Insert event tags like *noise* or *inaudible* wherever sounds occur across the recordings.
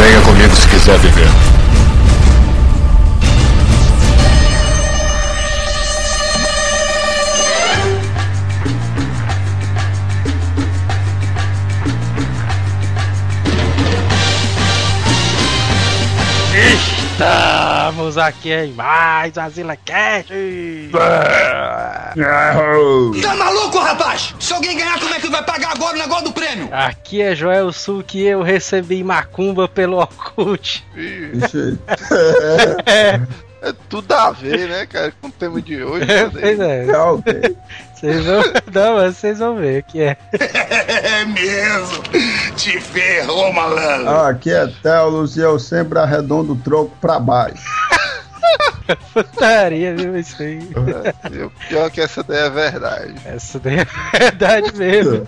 Venha comigo se quiser viver. Aqui em mais Azila Cash. Tá maluco, rapaz? Se alguém ganhar, como é que vai pagar agora o negócio do prêmio? Aqui é Joel Sul que eu recebi macumba pelo Orkut. é. *laughs* É tudo a ver, né, cara, com o tema de hoje. É, pois é. Vocês vão, não, mas vocês vão ver que é. É mesmo. Te ferrou, malandro. Ah, aqui é Telos e eu sempre arredondo o troco pra baixo. *laughs* Putaria, viu, isso aí. É, o pior é que essa daí é verdade. Essa daí é verdade mesmo.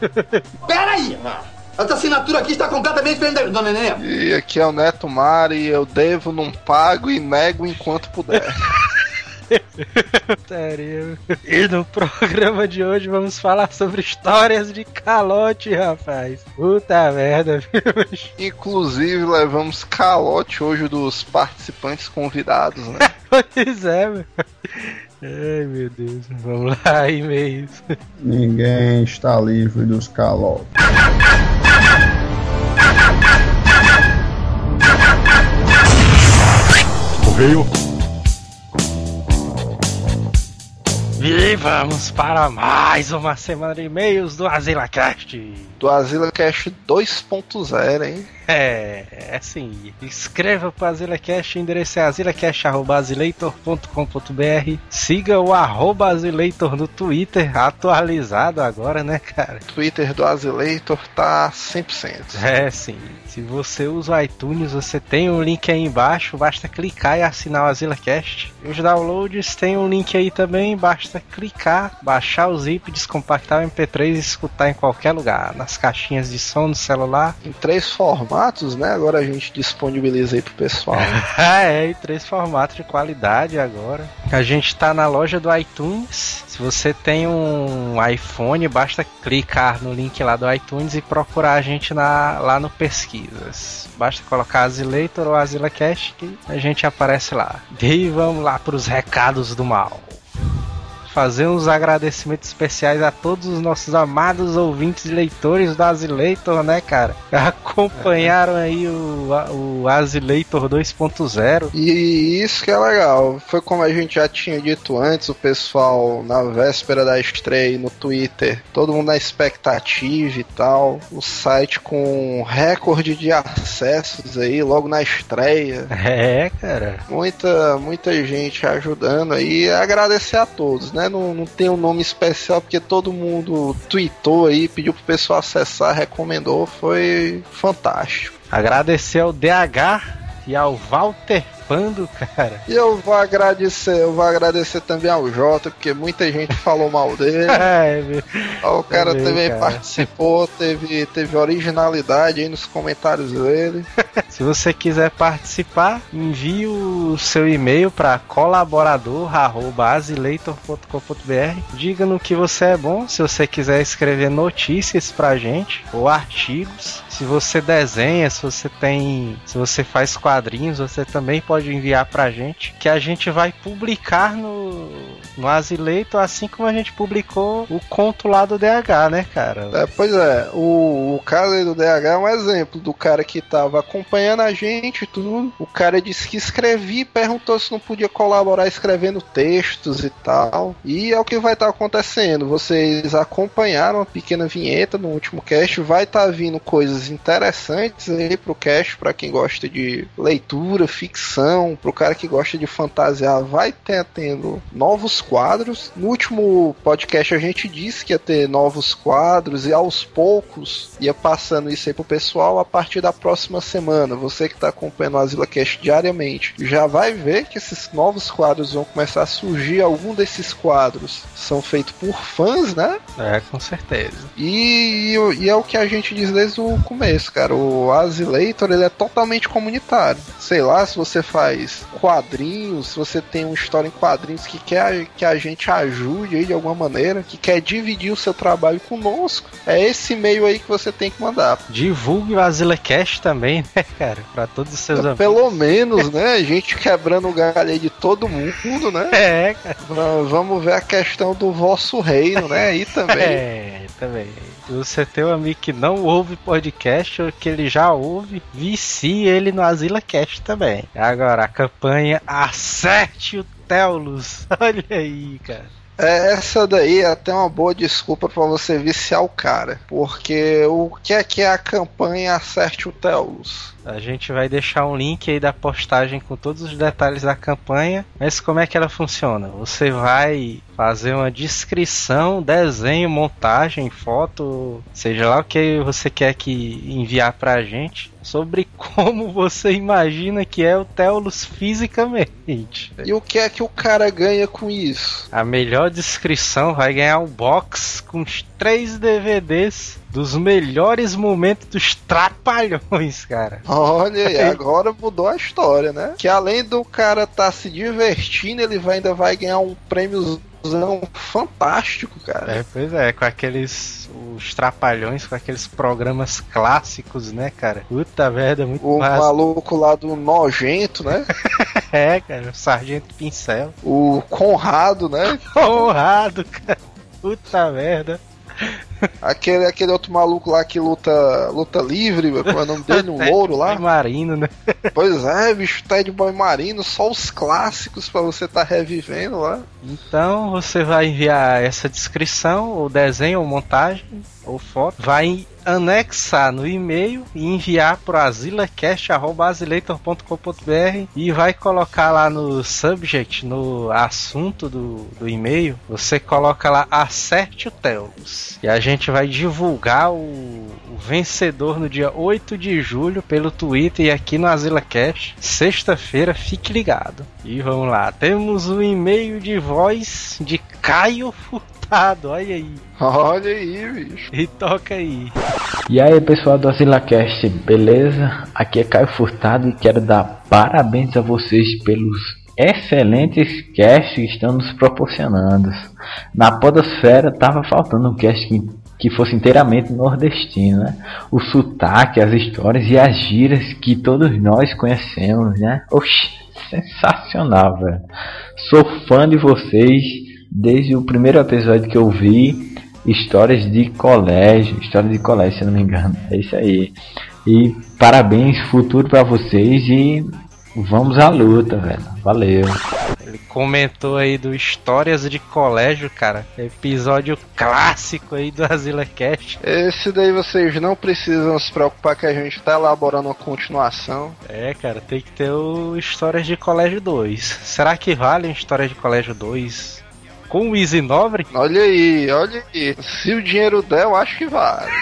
Pera aí, mano. Essa assinatura aqui está completamente diferente da dona Nenê. E aqui é o Neto Mari, eu devo, não pago e nego enquanto puder. *laughs* *laughs* e no programa de hoje vamos falar sobre histórias de calote, rapaz. Puta merda, viu? Inclusive, levamos calote hoje dos participantes convidados, né? *laughs* pois é, meu. Ai meu Deus, vamos lá, e-mails. Ninguém está livre dos calotes. Correio. E vamos para mais uma semana de e-mails do AzilaCast. Do AzilaCast 2.0, hein? É, é assim. Escreva para o AzilaCast, o endereço é azilecast.azileitor.com.br. Siga o arroba Azileitor no Twitter, atualizado agora, né, cara? Twitter do Azileitor tá 100%. É, sim. Se você usa o iTunes, você tem um link aí embaixo, basta clicar e assinar o AzilaCast. E os downloads tem um link aí também, basta clicar, baixar o zip, descompactar o MP3 e escutar em qualquer lugar, nas caixinhas de som do celular. Em três formatos, né? Agora a gente disponibiliza aí pro pessoal. *laughs* ah, é, em três formatos de qualidade agora. A gente tá na loja do iTunes. Se você tem um iPhone, basta clicar no link lá do iTunes e procurar a gente na, lá no pesquisas. Basta colocar Azileitor ou AzilaCast que a gente aparece lá. E vamos lá para os recados do mal fazer uns agradecimentos especiais a todos os nossos amados ouvintes e leitores do Azileitor, né, cara? *laughs* Acompanharam aí o, o Azileitor 2.0. E isso que é legal. Foi como a gente já tinha dito antes, o pessoal na véspera da estreia no Twitter, todo mundo na expectativa e tal. O site com recorde de acessos aí logo na estreia. *laughs* É, cara. Muita, muita gente ajudando aí. Agradecer a todos, né? Não, não tem um nome especial porque todo mundo tweetou aí, pediu pro pessoal acessar, recomendou, foi fantástico. Agradecer ao DH e ao Walter Cara. E eu vou agradecer, eu vou agradecer também ao Jota, porque muita gente falou mal dele. *laughs* é, o cara também, também cara. participou, teve, teve originalidade aí nos comentários dele. Se você quiser participar, envie o seu e-mail para colaborador@azileitor.com.br. Diga no que você é bom, se você quiser escrever notícias pra gente ou artigos. Se você desenha, se você tem, se você faz quadrinhos, você também pode enviar pra gente, que a gente vai publicar no no Azileito, assim como a gente publicou o conto lá do DH, né, cara? É, pois é, o, o caso aí do DH é um exemplo do cara que tava acompanhando a gente tudo. O cara disse que escrevia e perguntou se não podia colaborar escrevendo textos e tal. E é o que vai estar tá acontecendo. Vocês acompanharam a pequena vinheta no último cast, vai estar tá vindo coisas interessantes aí pro cast para quem gosta de leitura, ficção, pro cara que gosta de fantasiar, vai ter tendo novos quadros. No último podcast a gente disse que ia ter novos quadros e aos poucos ia passando isso aí pro pessoal a partir da próxima semana. Você que está acompanhando o Asila Cast diariamente já vai ver que esses novos quadros vão começar a surgir. Algum desses quadros são feitos por fãs, né? É, com certeza. E, e, e é o que a gente diz desde o começo, cara. O Asilator ele é totalmente comunitário. Sei lá, se você faz quadrinhos, se você tem uma história em quadrinhos que quer que a gente ajude aí de alguma maneira, que quer dividir o seu trabalho conosco, é esse e-mail aí que você tem que mandar. Divulgue o AsilaCast também, né, cara? Pra todos os seus amigos. Pelo menos, né? A gente quebrando o galho aí de todo mundo, né? *laughs* É, cara. Va- Vamos ver a questão do vosso reino, né? Aí também. *laughs* É, também. Você tem um amigo que não ouve podcast ou que ele já ouve, vicie ele no AsilaCast também. Agora, a campanha Acerte o Telos. *laughs* Olha aí, cara. É, essa daí é até uma boa desculpa pra você viciar o cara. Porque o que é que é a campanha Acerte o Telos? A gente vai deixar um link aí da postagem com todos os detalhes da campanha. Mas como é que ela funciona? Você vai fazer uma descrição, desenho, montagem, foto, seja lá o que você quer que enviar pra gente sobre *laughs* como você imagina que é o Telos fisicamente. E o que é que o cara ganha com isso? A melhor descrição vai ganhar um box com os três DVDs dos melhores momentos dos Trapalhões, cara. Olha aí, *laughs* agora mudou a história, né? Que além do cara tá se divertindo, ele vai, ainda vai ganhar um prêmiozão fantástico, cara. É, pois é, com aqueles. Os trapalhões, com aqueles programas clássicos, né, cara? Puta merda, muito O massa. maluco lá do nojento, né? *laughs* É, cara, o Sargento Pincel. O Conrado, né? *laughs* Honrado, cara. Puta merda. *laughs* Aquele, aquele outro maluco lá que luta luta livre, como é o nome dele? Um *laughs* louro lá? Marino, né? *laughs* Pois é, bicho, Ted Boy Marino, só os clássicos pra você tá revivendo lá. Então você vai enviar essa descrição, ou desenho, ou montagem, ou foto. Vai anexar no e-mail e enviar para asilacast.com.br e vai colocar lá no subject, no assunto do, do e-mail, você coloca lá acerte o Telos. E a gente vai divulgar o, o vencedor no dia 8 de julho pelo Twitter e aqui no AsilaCast. Sexta-feira, fique ligado. E vamos lá, temos um e-mail de voz de Caio Furtado, olha aí. Olha aí, bicho. E toca aí. E aí pessoal do AsilaCast, beleza? Aqui é Caio Furtado e quero dar parabéns a vocês pelos excelentes casts que estão nos proporcionando. Na podosfera tava faltando um cast que, que fosse inteiramente nordestino, né? O sotaque, as histórias e as gírias que todos nós conhecemos, né? Oxi, sensacional, velho. Sou fã de vocês desde o primeiro episódio que eu vi histórias de colégio, história de colégio, se eu não me engano. É isso aí. E parabéns, futuro pra vocês e vamos à luta, velho. Valeu. Ele comentou aí do Histórias de Colégio, cara. Episódio clássico aí do AsilaCast. Esse daí vocês não precisam se preocupar que a gente tá elaborando uma continuação. É, cara, tem que ter o Histórias de Colégio 2. Será que vale um Histórias de Colégio 2? Com o Easy Nobre? *laughs* Olha aí, olha aí. Se o dinheiro der, eu acho que vale.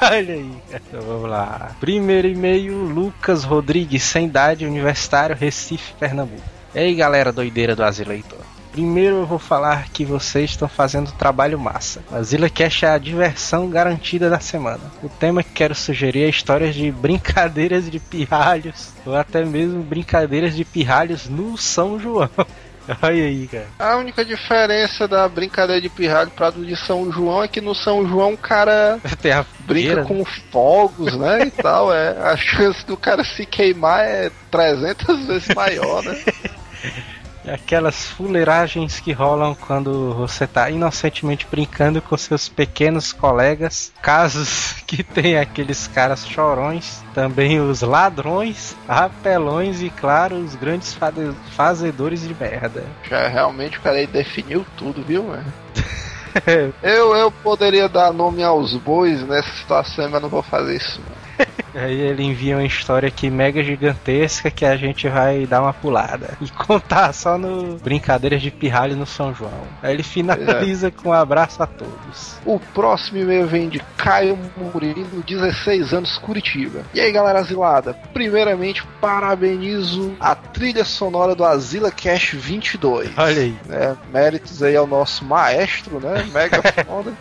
Olha aí. Então vamos lá. Primeiro e-mail, Lucas Rodrigues, sem idade, Universitário, Recife, Pernambuco. E aí, galera doideira do Asileitor. Primeiro eu vou falar que vocês estão fazendo trabalho massa. A ZillaCast é a diversão garantida da semana. O tema que quero sugerir é histórias de brincadeiras de pirralhos, ou até mesmo brincadeiras de pirralhos no São João. *laughs* Olha aí, cara. A única diferença da brincadeira de pirralho pra do de São João é que no São João o cara *laughs* brinca fogueira, com fogos, né, e *laughs* tal. É, a chance do cara se queimar é 300 vezes maior, né? Aquelas fuleiragens que rolam quando você tá inocentemente brincando com seus pequenos colegas. Casos *laughs* que tem aqueles caras chorões, também os ladrões, apelões e, claro, os grandes fazedores de merda. Já realmente o cara aí definiu tudo, viu, mano? *laughs* Eu, eu poderia dar nome aos bois nessa situação, mas não vou fazer isso. Aí ele envia uma história aqui mega gigantesca que a gente vai dar uma pulada *laughs* e contar só no Brincadeiras de Pirralho no São João. Aí ele finaliza com um abraço a todos. O próximo e-mail vem de Caio Murilo, 16 anos, Curitiba. E aí, galera asilada? Primeiramente, parabenizo a trilha sonora do Asila Cash 22. Olha aí. né? Méritos aí ao nosso maestro, né? Mega *laughs* foda.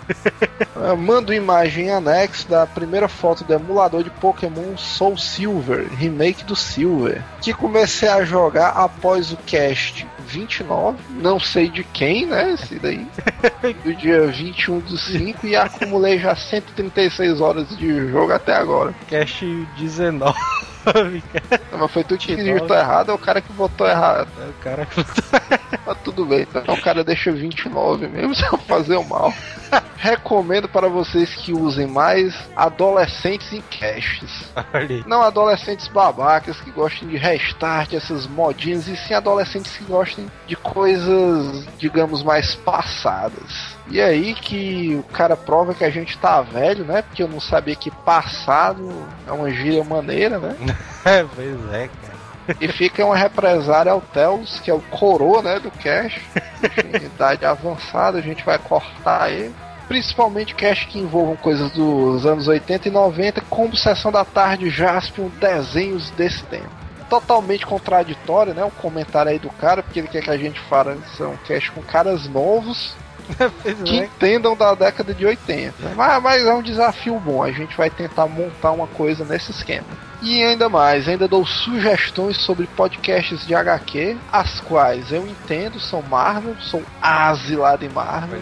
É, Mando imagem em anexo da primeira foto do emulador de Pokémon Pokémon Soul Silver, remake do Silver, que comecei a jogar após o cast 29, não sei de quem, né? Esse daí, *laughs* do dia 21 do 5, e acumulei já 136 horas de jogo até agora. Cast 19. Não, *laughs* mas foi tu que digitou errado ou o cara que votou errado? É o cara que *laughs* Mas tudo bem, então o cara deixa 29 mesmo, *laughs* se eu fazer o mal. Recomendo para vocês que usem mais adolescentes em caches. Não adolescentes babacas que gostem de restart, essas modinhas, e sim adolescentes que gostem de coisas, digamos, mais passadas. E aí que o cara prova que a gente tá velho, né? Porque eu não sabia que passado é uma gíria maneira, né? *laughs* É, pois é, cara. E fica uma represária ao Telos, que é o coroa, né, do Cash. Idade avançada, a gente vai cortar ele. Principalmente cash que envolvam coisas dos anos 80 e 90, como Sessão da Tarde, Jaspion, desenhos desse tempo. Totalmente contraditório, né? O comentário aí do cara, porque ele quer que a gente fale são cash com caras novos *laughs* que é. entendam da década de 80. Mas, mas é um desafio bom, a gente vai tentar montar uma coisa nesse esquema. E ainda mais, ainda dou sugestões sobre podcasts de HQ, as quais eu entendo, são Marvel, sou asilado em Marvel,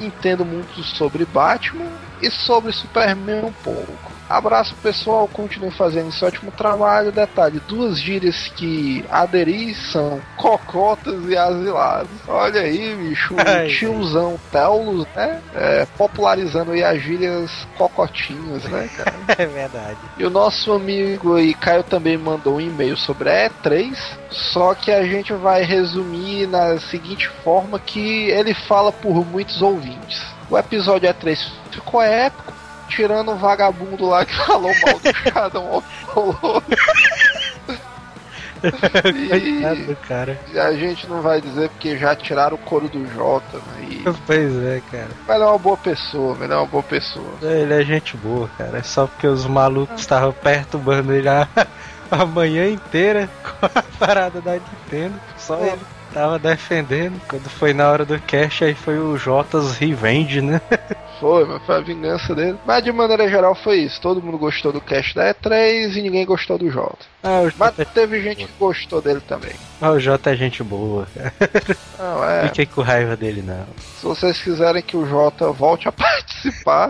entendo muito sobre Batman e sobre Superman um pouco. Abraço pessoal, continue fazendo esse ótimo trabalho. Detalhe, duas gírias que aderi são cocotas e asilados. Olha aí, bicho, o tiozão Telos, né? É, popularizando aí as gírias cocotinhas, né, cara? *laughs* É verdade. E o nosso amigo aí, Caio, também mandou um e-mail sobre a E3, só que a gente vai resumir na seguinte forma que ele fala por muitos ouvintes. O episódio E3 ficou épico, tirando o vagabundo lá que falou mal do Shadow of Colossus. Coitado do cara. E a gente não vai dizer porque já tiraram o couro do Jota, né? Pois é, cara. Mas ele é uma boa pessoa, ele é uma boa pessoa. Ele é gente boa, cara. É só porque os malucos estavam perturbando ele a, *laughs* a manhã inteira *laughs* com a parada da Nintendo. Só É. ele tava defendendo. Quando foi na hora do cash, aí foi o Jotas Revenge, né? *laughs* Foi, mas foi a vingança dele. Mas de maneira geral foi isso. Todo mundo gostou do cast da E3 e ninguém gostou do Jota. Ah, Mas Jota, teve gente que gostou dele também. ah, o Jota é gente boa. *laughs* Não, é. Fiquei com raiva dele, não. Se vocês quiserem que o Jota volte a *laughs* participar,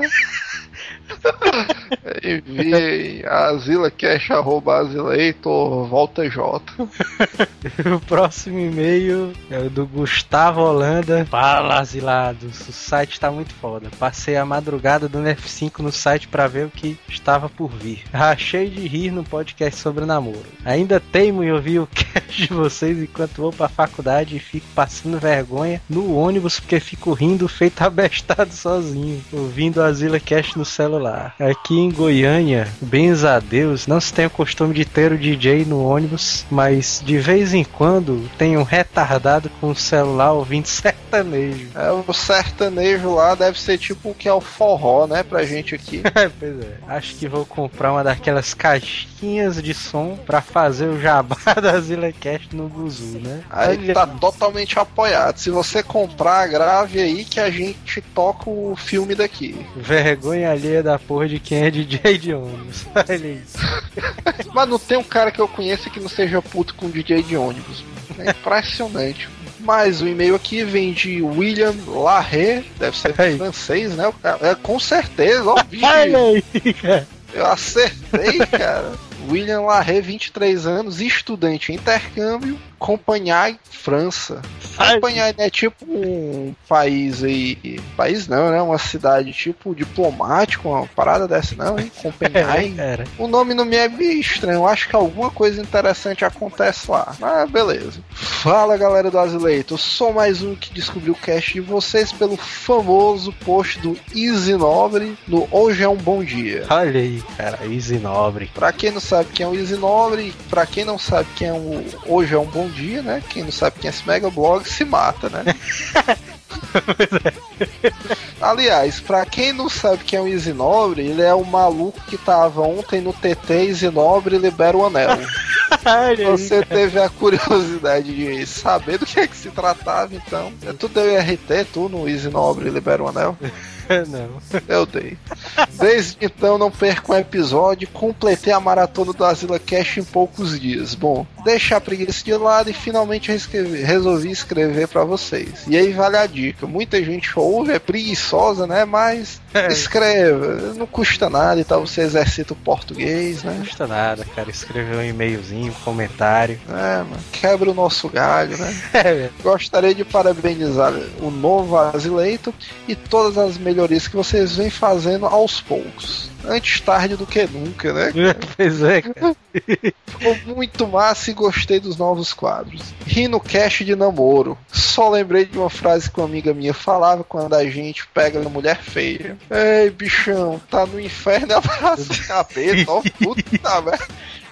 *laughs* envie asilacash, arroba asileitor, volta J. *laughs* O próximo e-mail é o do Gustavo Holanda. Fala, asilados. O site tá muito foda. Passei a madrugada do F5 no site pra ver o que estava por vir. *laughs* Rachei de rir no podcast sobre namoro. Ainda teimo em ouvir o cast de vocês enquanto vou pra faculdade e fico passando vergonha no ônibus porque fico rindo feito abestado sozinho, ouvindo o Asila no celular. Aqui em Goiânia, bens a Deus, não se tem o costume de ter o DJ no ônibus, mas de vez em quando tem um retardado com o celular ouvindo *laughs* sertanejo. É, o sertanejo lá deve ser tipo o que é o forró, né, pra gente aqui. *laughs* pois é. Acho que vou comprar uma daquelas caixinhas de som pra fazer o jabá *laughs* da Zilacast no Buzu, né? Aí Olha tá totalmente apoiado. Se você comprar, grave aí que a gente toca o filme daqui. Vergonha alheia da porra de quem é DJ de ônibus. *laughs* Olha isso. *laughs* Mas não tem um cara que eu conheça que não seja puto com DJ de ônibus. É impressionante. Mas o e-mail aqui vem de William Larré, deve ser francês, né? Cara- É, com certeza, ó. *laughs* Eu acertei, cara. William Larré, 23 anos, estudante em intercâmbio, Companhai, França. Ai. Companhai é tipo um país aí. País não, né? Uma cidade tipo diplomático, uma parada dessa, não, hein? É, Companhai. cara. O nome não me é estranho, eu acho que alguma coisa interessante acontece lá. Mas beleza. Fala galera do Azileito, eu sou mais um que descobriu o cast de vocês pelo famoso post do Easy Nobre no Hoje é um Bom Dia. Olha aí, cara. Easy Nobre. Pra quem não sabe quem é o Easy Nobre, pra quem não sabe quem é o Hoje é um Bom Dia, né? Quem não sabe quem é esse Mega Blog se mata, né? *laughs* Aliás, pra quem não sabe quem é o Easy Nobre, ele é o maluco que tava ontem no TT Easy Nobre libera o anel. *laughs* Você teve a curiosidade de saber do que é que se tratava, então. É tudo eu e RT, tu no Easy Nobre libera o anel. *laughs* Não. Eu dei. Desde então não perco um episódio, completei a maratona do Asila Cash em poucos dias. Bom, deixar a preguiça de lado e finalmente resolvi escrever pra vocês. E aí vale a dica. Muita gente ouve, é preguiçosa, né? Mas escreva, não custa nada e tal, você exercita o português, Não né? custa nada, cara. Escrever um e-mailzinho, um comentário. É, mano, quebra o nosso galho, né? *laughs* É. Gostaria de parabenizar o novo Asileito e todas as melhorias que vocês vêm fazendo aos poucos. Antes tarde do que nunca, né? *laughs* pois é, cara. *laughs* Ficou muito massa e gostei dos novos quadros. Ri no cast de namoro. Só lembrei de uma frase que uma amiga minha falava quando a gente pega uma mulher feia. Ei, bichão, tá no inferno e *laughs* abraça o capeta, ó, puta merda.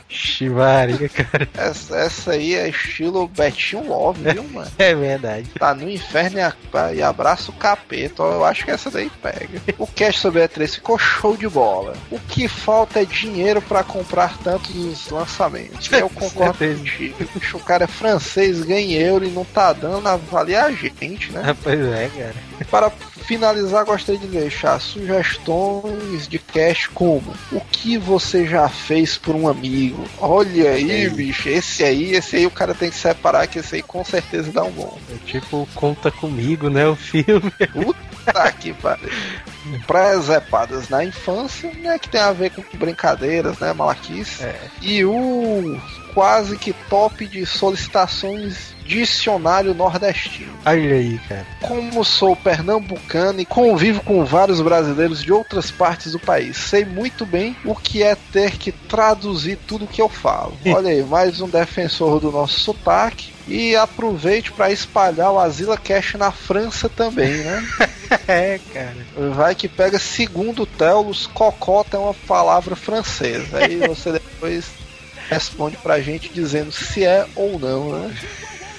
Chivaria, cara. Essa, essa aí é estilo Betinho Love, viu, mano? É verdade. Tá no inferno e, e abraça o capeta. Eu acho que essa daí pega. O cast sobre a E3 ficou show de bola. O que falta é dinheiro pra comprar tantos lançamentos. Eu *laughs* concordo contigo. O cara é francês, ganha euro e não tá dando a valer a gente, né? Pois é, cara. Para finalizar, gostaria de deixar sugestões de cast como o que você já fez por um amigo. Olha aí, bicho, esse aí, esse aí o cara tem que separar que esse aí com certeza dá um bom. É tipo, conta comigo, né? O filme. *laughs* Puta que pariu. Presepadas na infância, né? Que tem a ver com brincadeiras, né? Malaquice. É. E o quase que top de solicitações dicionário nordestino. Olha aí, cara. Como sou pernambucano e convivo com vários brasileiros de outras partes do país, sei muito bem o que é ter que traduzir tudo que eu falo. Olha aí, mais um defensor do nosso sotaque. E aproveite para espalhar o Asila Cash na França também, né? *laughs* É, cara. Vai que pega, segundo Telos, cocota é uma palavra francesa. Aí você *laughs* depois responde pra gente dizendo se é ou não, né?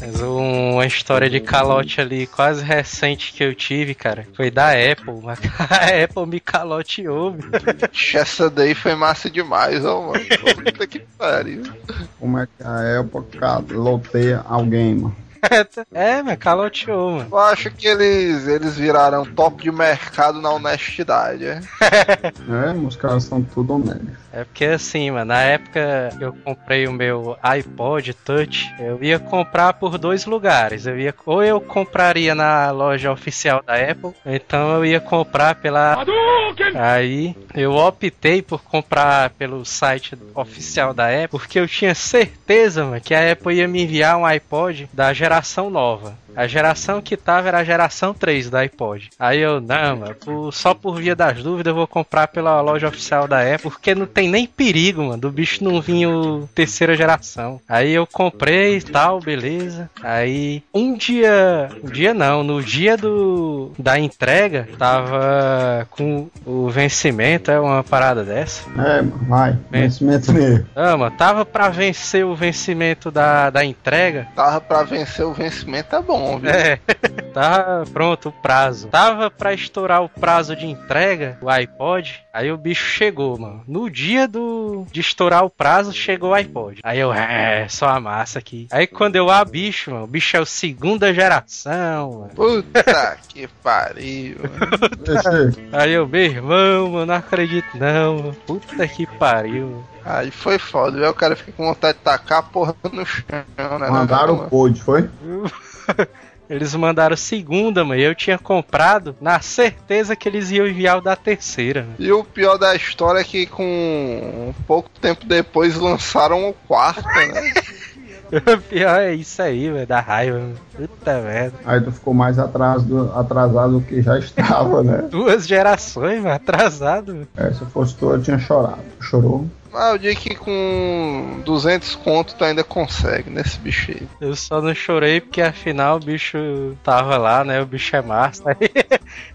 Mas uma história de calote ali quase recente que eu tive, cara, foi da Apple. mas *laughs* A Apple me caloteou, meu. Ixi, Essa daí foi massa demais, ó, mano. Puta que pariu. Como é que a época loteia alguém, mano? É, me caloteou, mano. Eu acho que eles, eles viraram top de mercado na honestidade, é? *laughs* É, os caras são tudo honestos. É porque assim, mano, na época que eu comprei o meu iPod Touch, eu ia comprar por dois lugares. Eu ia, ou eu compraria na loja oficial da Apple, ou então eu ia comprar pela. Aí eu optei por comprar pelo site oficial da Apple, porque eu tinha certeza, mano, que a Apple ia me enviar um iPod da geração nova. A geração que tava era a geração 3 do iPod. Aí eu, não, mano, por- só por via das dúvidas eu vou comprar pela loja oficial da Apple, porque não tem nem perigo, mano, do bicho não vir o terceira geração. Aí eu comprei e tal, beleza. Aí um dia, um dia não, no dia do da entrega, tava com o vencimento, é uma parada dessa. É, mano, vai. Vencimento mesmo. Ah, mano, tava pra vencer o vencimento da, da entrega, Tava pra vencer o vencimento, é bom, viu? É, tá pronto o prazo. Tava pra estourar o prazo de entrega, o iPod. Aí o bicho chegou, mano. No dia do de estourar o prazo, chegou o iPod. Aí eu, é, só a massa aqui. Aí quando eu abro, bicho, mano, o bicho é o segunda geração, mano. Puta *laughs* que pariu. Esse, Aí eu, meu irmão, mano, não acredito não, mano. Puta que pariu. Aí foi foda, viu? O cara fica com vontade de tacar a porra no chão, né? mandaram o code, foi? *laughs* *laughs* Eles mandaram segunda, mano. E eu tinha comprado na certeza que eles iam enviar o da terceira. mano. E o pior da história é que com um pouco tempo depois lançaram o quarto, né? O *laughs* pior é isso aí, velho, da raiva. mano. Puta merda. Aí tu ficou mais atrasado, atrasado do que já estava, né? Duas gerações, mano, atrasado. mano. É, se fosse tu, eu tinha chorado. Chorou? Mas eu digo que com 200 conto tu ainda consegue nesse bicho aí. Eu só não chorei porque afinal o bicho tava lá, né? O bicho é massa. *laughs*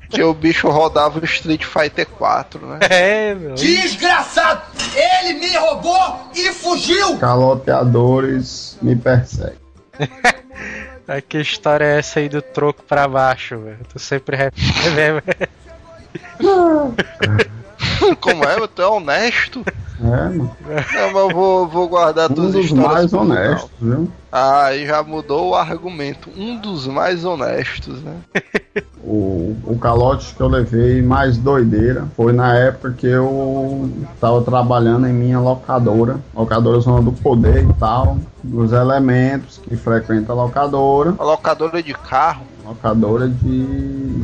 Que o bicho rodava o Street Fighter 4, né? é, meu. Desgraçado! Ele me roubou e fugiu! Caloteadores me perseguem. *laughs* É que história é essa aí do troco pra baixo, velho? Tu sempre repete, velho. *laughs* *laughs* Como é? Tu é honesto? É, mano. Não, mas eu vou, vou guardar Um tuas dos histórias mais pro final. honestos, viu? Ah, aí já mudou o argumento. Um dos mais honestos, né? *laughs* O, o calote que eu levei mais doideira foi na época que eu tava trabalhando em minha locadora, locadora Zona do Poder e tal, dos elementos que frequenta a locadora, A locadora de carro, locadora de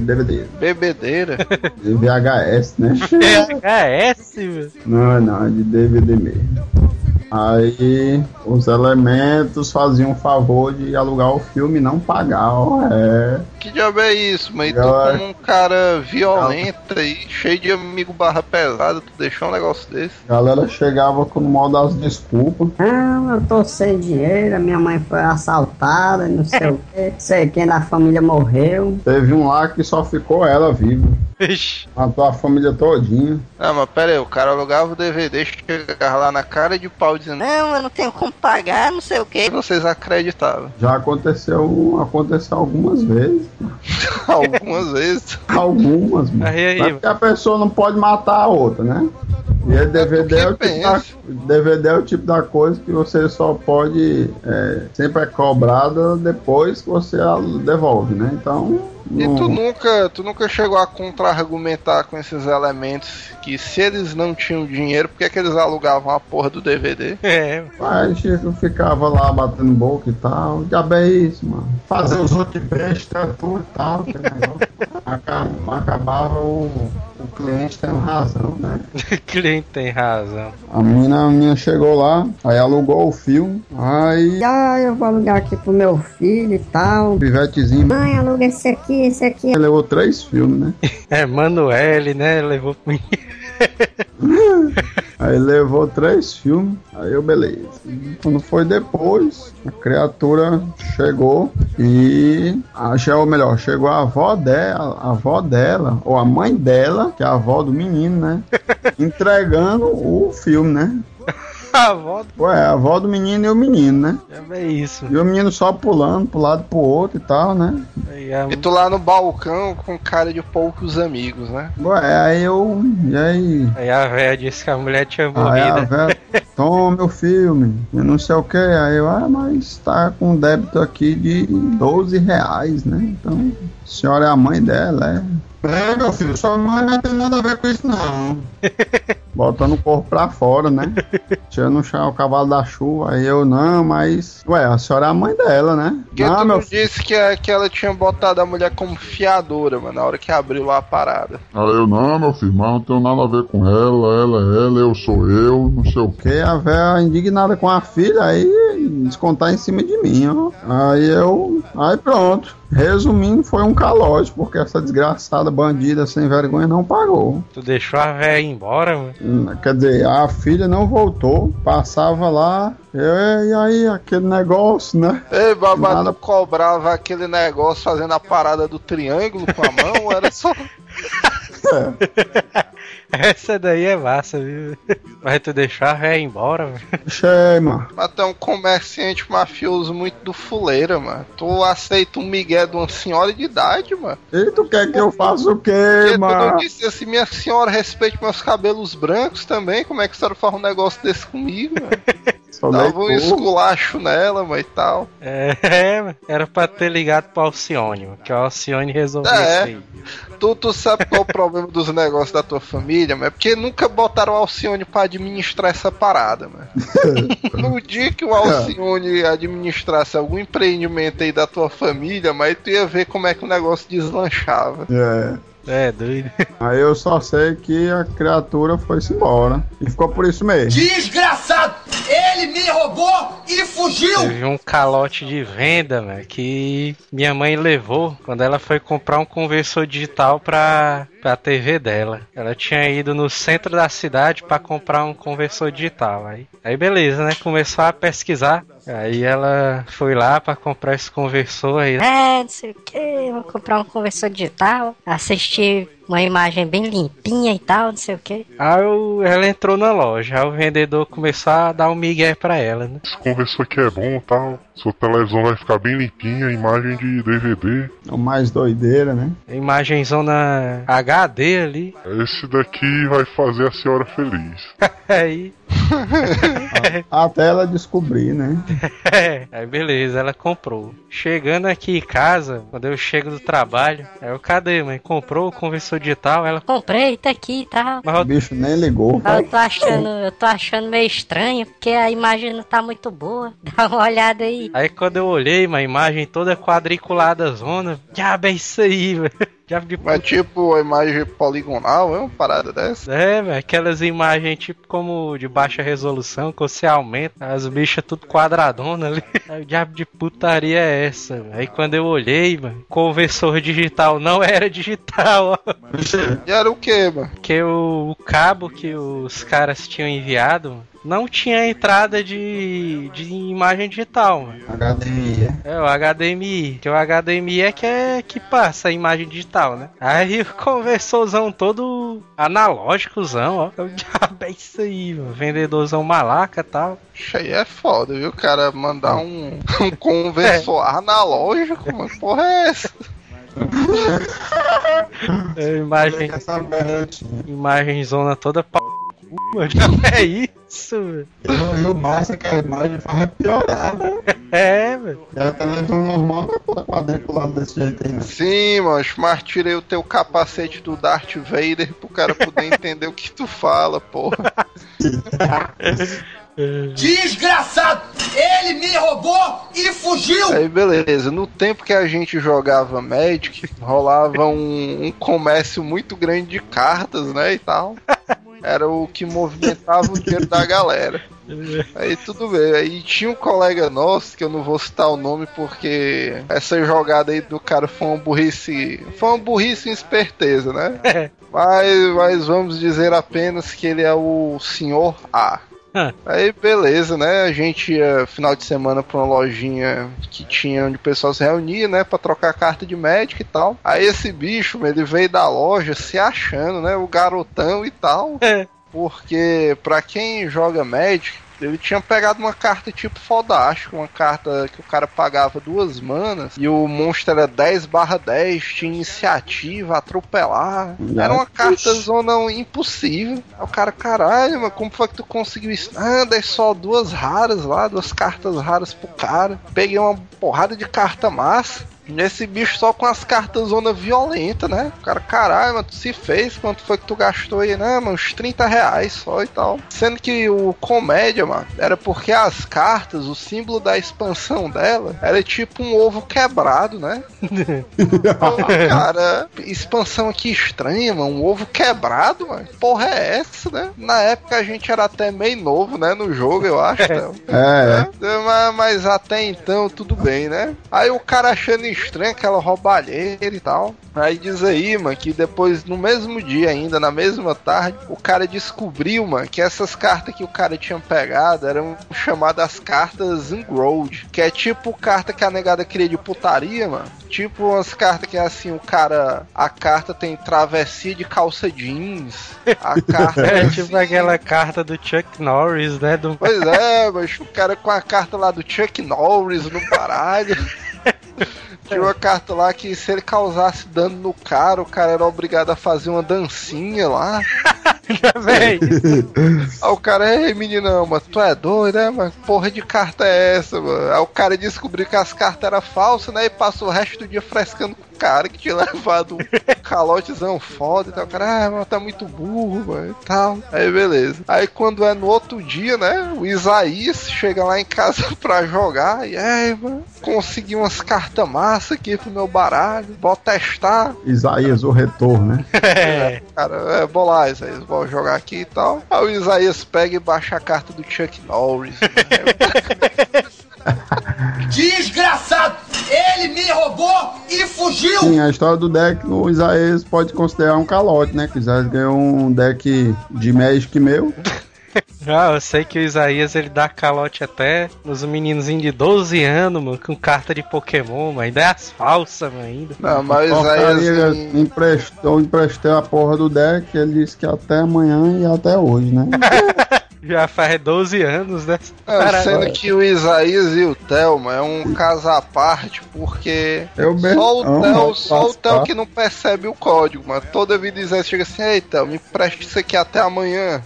DVD, bebedeira. de VHS, né? VHS, velho. Não, não, é de DVD mesmo. Aí os elementos faziam o favor de alugar o filme e não pagar, ó, é. Que diabo é isso, mas tu como um cara violento aí, cheio de amigo barra pesada, tu deixou um negócio desse? A galera chegava com o mal das desculpas. Não, eu tô sem dinheiro, minha mãe foi assaltada, não sei o que, sei quem da família morreu. Teve um lá que só ficou ela viva. Matou a família todinha. Ah, mas pera aí, o cara alugava o DVD, chegava lá na cara de pau dizendo, Não, eu não tenho como pagar, não sei o e que. vocês acreditavam. Já aconteceu, aconteceu algumas vezes. *laughs* Algumas vezes. Algumas, mano. Aí, aí, Mas porque a pessoa não pode matar a outra, né? E aí DVD é, o que tipo da. DVD é o tipo da coisa que você só pode. é, sempre é cobrada depois que você a devolve, né? Então. E tu nunca, tu nunca chegou a contra-argumentar com esses elementos que se eles não tinham dinheiro, por que, que eles alugavam a porra do DVD? É, Aí Chico ficava lá batendo boca e tal. Diabo é isso, mano. Fazer os outros besta, tudo e tal. *laughs* Acabava o, o cliente tendo razão, né? o cliente tem razão. *laughs* A menina, a menina chegou lá, aí alugou o filme. Aí Ah, eu vou alugar aqui pro meu filho e tal. pivetezinho Mãe, aluga esse aqui, esse aqui. levou três filmes, né? *laughs* É, Manuele, né? Levou pro. *laughs* Aí levou três filmes, aí eu, beleza. E Quando foi depois, a criatura chegou e. A, che- ou melhor, chegou a avó dela, a avó dela, ou a mãe dela, que é a avó do menino, né? *laughs* Entregando o filme, né? *laughs* A volta. Ué, a avó do menino e o menino, né? É isso. E o menino só pulando pro lado pro outro e tal, né? A- E tu lá no balcão com cara de poucos amigos, né? Ué, aí eu. E aí? Aí a velha disse que a mulher tinha Aí a morrido. velha, toma meu filme, eu não sei o que. Aí eu, ah, mas tá com débito aqui de 12 reais, né? Então, a senhora é a mãe dela, é. *laughs* É, meu filho, sua mãe não tem nada a ver com isso, não. *laughs* Botando o corpo pra fora, né? *laughs* Tirando o chá- o cavalo da chuva. Aí eu, não, mas. Ué, a senhora é a mãe dela, né? Porque não, tu meu disse que, a- que ela tinha botado a mulher como fiadora, mano, na hora que abriu lá a parada. Aí eu, não, meu filho, mas não tenho nada a ver com ela, ela é ela, eu sou eu, não sei o quê. Porque a velha indignada com a filha, aí descontar em cima de mim, ó. Aí eu. Aí pronto. Resumindo, foi um calote, porque essa desgraçada bandida sem vergonha não pagou. Tu deixou a ir embora, mano. Hum, Quer dizer, a filha não voltou, passava lá, e aí aquele negócio, né? Ei, babá, Nada- tu cobrava aquele negócio fazendo a parada do triângulo com a mão, era só. *laughs* *laughs* Essa daí é massa, viu? Mas tu velha ir embora, velho. Achei, mano. Mas tu é um comerciante mafioso muito do fuleira, mano. Tu aceita um migué de uma senhora de idade, mano. E tu quer que eu faça o quê, Porque tu não mano? disse assim, minha senhora, respeite meus cabelos brancos também. Como é que a senhora faz um negócio desse comigo, mano? *laughs* Dava um esculacho nela, e tal. É, é, *laughs* era pra ter ligado pro Alcione, mano. Que o Alcione resolveu É. isso aí. Tu, tu sabe qual é o problema dos negócios da tua família, mas é porque nunca botaram o Alcione pra administrar essa parada, mano. *laughs* no dia que o Alcione administrasse algum empreendimento aí da tua família, mas tu ia ver como é que o negócio deslanchava. É. É, doido. *laughs* Aí eu só sei que a criatura foi-se embora. E ficou por isso mesmo. Desgraçado! Ele me roubou e fugiu! Teve um calote de venda, mano, que minha mãe levou quando ela foi comprar um conversor digital pra pra TV dela. Ela tinha ido no centro da cidade pra comprar um conversor digital. Aí, aí beleza, né? Começou a pesquisar. Aí ela foi lá pra comprar esse conversor aí. É, não sei o que, vou comprar um conversor digital, assistir uma imagem bem limpinha e tal, não sei o que. Aí o- ela entrou na loja, aí o vendedor começou a dar um migué pra ela, né? Esse conversor aqui é bom e tal. Sua televisão vai ficar bem limpinha, imagem de DVD. O mais doideira, né? Imagem zona HD ali. Esse daqui vai fazer a senhora feliz. *laughs* Aí, *laughs* Até ela descobrir, né? *laughs* aí beleza, ela comprou. Chegando aqui em casa, quando eu chego do trabalho, aí eu, cadê, mãe? Comprou o conversor digital? Ela, Comprei, tá aqui e tal. mas O bicho nem ligou. Mas eu tô achando, eu tô achando meio estranho, porque a imagem não tá muito boa. *laughs* Dá uma olhada aí. Aí quando eu olhei, uma imagem toda quadriculada zona, diabo é isso aí, velho. Mas tipo, a imagem poligonal é uma parada dessa. É, velho, aquelas imagens tipo como de baixa resolução, que você aumenta, as bichas tudo quadradona ali. *laughs* Aí o diabo de putaria é essa? Aí quando eu olhei, mano, conversor digital não *laughs* era digital, ó. E era o que, mano? Porque o, o cabo que os caras tinham enviado não tinha entrada de, de imagem digital, mano. HDMI, é. É, o HDMI. Que o HDMI é que é que passa a imagem digital, né? Aí o conversorzão todo analógicozão, ó. Eu, *laughs* diabo, é isso aí, mano. Vendedorzão malaca e tal. Isso aí é foda, viu? O cara mandar um, *laughs* um conversor analógico, mano. Porra é essa? *laughs* É, imagem, berretinha. imagem zona toda p. *laughs* Mano, diabo, é isso, velho. E o massa é que a imagem faz piorar, né? É, velho. E a televisão normal não toda quadriculada desse jeito aí, né? Sim, mano. Mas tirei o teu capacete do Darth Vader pro cara poder *laughs* entender o que tu fala, porra. *laughs* Desgraçado! Ele me roubou e fugiu! Aí beleza, no tempo que a gente jogava Magic, rolava um, um comércio muito grande de cartas, né, e tal. Era o que movimentava o dinheiro da galera. Aí tudo bem, aí tinha um colega nosso, que eu não vou citar o nome porque essa jogada aí do cara foi uma burrice, foi uma burrice em esperteza, né? Mas, mas vamos dizer apenas que ele é o senhor A. *laughs* Aí beleza, né? A gente ia final de semana pra uma lojinha que tinha onde o pessoal se reunia, né? Pra trocar carta de médico e tal. Aí esse bicho, ele veio da loja se achando, né? O garotão e tal. Porque pra quem joga Magic, ele tinha pegado uma carta tipo Fodástico, uma carta que o cara pagava duas manas e o monstro era 10 barra 10, tinha iniciativa, atropelar. Era uma carta zona impossível. Aí o cara, caralho, mas como foi que tu conseguiu isso? Ah, dei só duas raras lá, duas cartas raras pro cara. Peguei uma porrada de carta massa. Esse bicho só com as cartas zona violenta, né? O cara, caralho, mas tu se fez, quanto foi que tu gastou aí? Né, mano, uns 30 reais só e tal. Sendo que o comédia, mano, era porque as cartas, o símbolo da expansão dela, era tipo um ovo quebrado, né? *laughs* Então, cara, expansão aqui estranha, mano. Um ovo quebrado, mano. Porra é essa, né? Na época a gente era até meio novo, né? No jogo, eu acho. Então. É, É, Mas, mas até então tudo bem, né? Aí o cara achando estranho aquela roubalheira e tal. Aí diz aí, mano, que depois, no mesmo dia ainda, na mesma tarde, o cara descobriu, mano, que essas cartas que o cara tinha pegado eram chamadas cartas Engrolled. Que é tipo carta que a negada cria de putaria, mano. Tipo umas cartas que é assim, o cara. A carta tem travessia de calça jeans. A *laughs* carta. É assim, tipo aquela carta do Chuck Norris, né? Do... Pois é, mas o cara com a carta lá do Chuck Norris no baralho. *laughs* Tinha uma carta lá que se ele causasse dano no cara, o cara era obrigado a fazer uma dancinha lá. *laughs* Véi, Aí o cara, ei meninão, mas tu é doido, né? Mas porra de carta é essa, mano? Aí o cara descobriu que as cartas eram falsas, né? E passou o resto do dia frescando com o cara que tinha *laughs* levado um calotezão foda e tal. O cara, ah, mas tá muito burro, mano, e tal. Aí beleza. Aí quando é no outro dia, né? O Isaías chega lá em casa *laughs* pra jogar e, aí, mano, consegui umas cartas massa aqui pro meu baralho, vou testar. Isaías, o retorno, né? *laughs* é. Cara, é, bolar, Isaías, vou jogar aqui e tal. Aí o Isaías pega e baixa a carta do Chuck Norris. *laughs* Desgraçado! Ele me roubou e fugiu! Sim, a história do deck o Isaías pode considerar um calote, né? Que o Isaías ganhou um deck de Magic meu. Ah, eu sei que o Isaías ele dá calote até nos meninozinhos de 12 anos, mano, com carta de Pokémon, mas ainda é as falsas, mano, ainda. Não, mas Porcaria, aí assim, emprestou, emprestei a porra do deck, ele disse que até amanhã e até hoje, né? *laughs* Já faz 12 anos, né? é, sendo que o Isaías e o Thelma é um caso à parte, porque Eu mesmo só o eu só o parte. que não percebe o código, mano. Toda vida o Isaías chega assim, ei Theo, me empresta isso aqui até amanhã.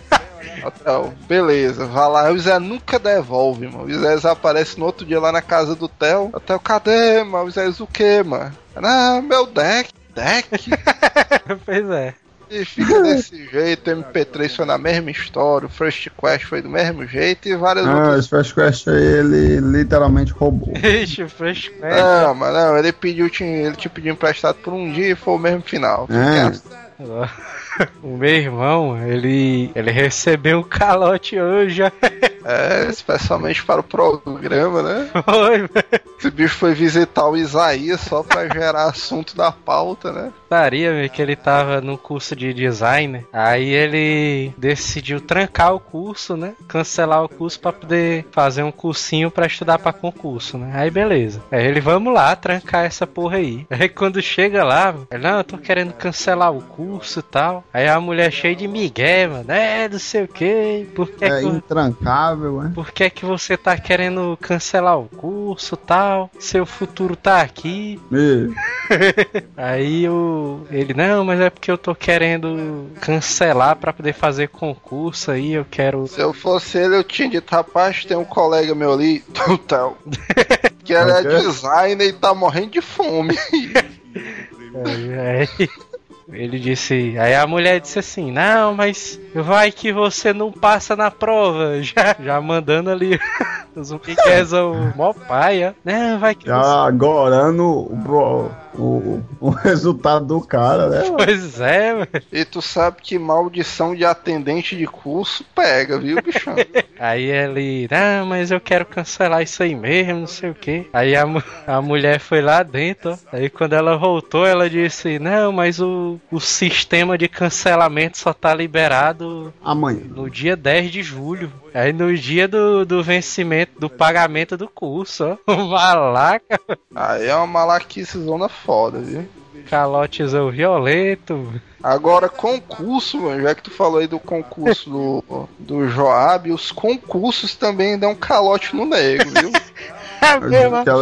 Theo, beleza, vai lá. O Isaías nunca devolve, mano. O Isaías aparece no outro dia lá na casa do Theo. O Theo, cadê, mano? O Isaías o quê, mano? Ah, meu deck. Deck? *laughs* pois é. E fica desse jeito, o MP3 foi na mesma história, o First Quest foi do mesmo jeito e várias Ah, outras. esse Fast Quest aí, ele literalmente roubou. *laughs* Ixi, o Fresh Quest. Não, mas não, ele pediu, ele te pediu emprestado por um dia e foi o mesmo final. É. *laughs* O meu irmão, ele, ele recebeu um calote hoje. É, especialmente para o programa, né? Foi. *laughs* Esse bicho foi visitar o Isaías só pra gerar assunto da pauta, né? Putaria, que ele tava no curso de design. Aí ele decidiu trancar o curso, né? Cancelar o curso pra poder fazer um cursinho pra estudar pra concurso, né? Aí beleza. Aí ele, vamos lá, trancar essa porra aí. Aí quando chega lá, ele, não, eu tô querendo cancelar o curso e tal. Aí a mulher cheia de migué, mano, é, não sei o que. Por que, É que, intrancável, é. por que que você tá querendo cancelar o curso e tal? Seu futuro tá aqui. *laughs* Aí o ele não, mas é porque eu tô querendo cancelar pra poder fazer concurso aí, eu quero Se eu fosse ele, eu tinha dito, rapaz, tem um colega meu ali, *laughs* Theo, que ele é Ok. *laughs* designer e tá morrendo de fome. Aí, aí ele disse, aí a mulher disse assim, não, mas vai que você não passa na prova, *laughs* já, já mandando ali *laughs* os *laughs* miguezão mó paia. Não, vai que você... já agorando o, pro- o, o resultado do cara, né? *laughs* Pois é, mano. E tu sabe que maldição de atendente de curso pega, viu, bichão? *laughs* Aí ele, não, mas eu quero cancelar isso aí mesmo, não sei o que. Aí a, a mulher foi lá dentro, ó. aí quando ela voltou, ela disse, não, mas o, o sistema de cancelamento só tá liberado Amanhã. no dia 10 de julho. Aí no dia do, do vencimento, do pagamento do curso, ó. *laughs* Malaca, Aí é uma malaquice zona foda, viu? calotezão violento. Agora, concurso, mano, já que tu falou aí do concurso do, do Joab, os concursos também dão calote no nego, viu? *laughs* *laughs*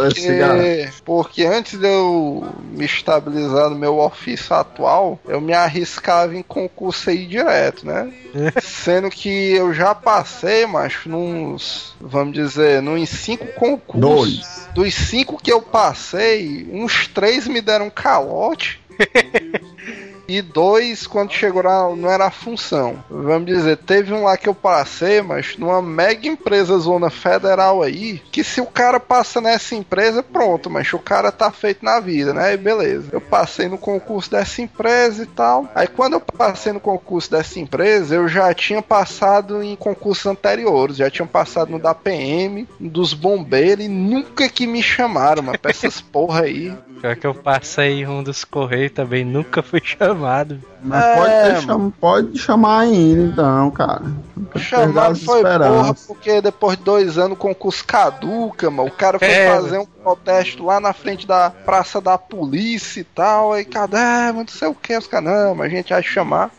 Porque, porque antes de eu me estabilizar no meu ofício atual, eu me arriscava em concurso aí direto, né? Sendo que eu já passei, macho, nos, vamos dizer, nos cinco concursos. Dois. Dos cinco que eu passei, uns três me deram calote. *laughs* E dois, quando chegou lá, não era a função. Vamos dizer, teve um lá que eu passei, mas numa mega empresa zona federal aí, que se o cara passa nessa empresa, pronto, mas o cara tá feito na vida, né? E beleza. Eu passei no concurso dessa empresa e tal. Aí quando eu passei no concurso dessa empresa, eu já tinha passado em concursos anteriores, já tinha passado no da PM, dos bombeiros, e nunca que me chamaram, mas pra essas *laughs* porra aí. Pior que eu passei um dos correios também, nunca fui chamado. Mas É, pode, cham- pode chamar ainda, então, cara. Chamado foi porra, porque depois de dois anos o concurso caduca, mano. O cara foi É, fazer um protesto lá na frente da praça da polícia e tal. Aí, cadê? Mas não sei o que, os caras, não, mas a gente vai chamar.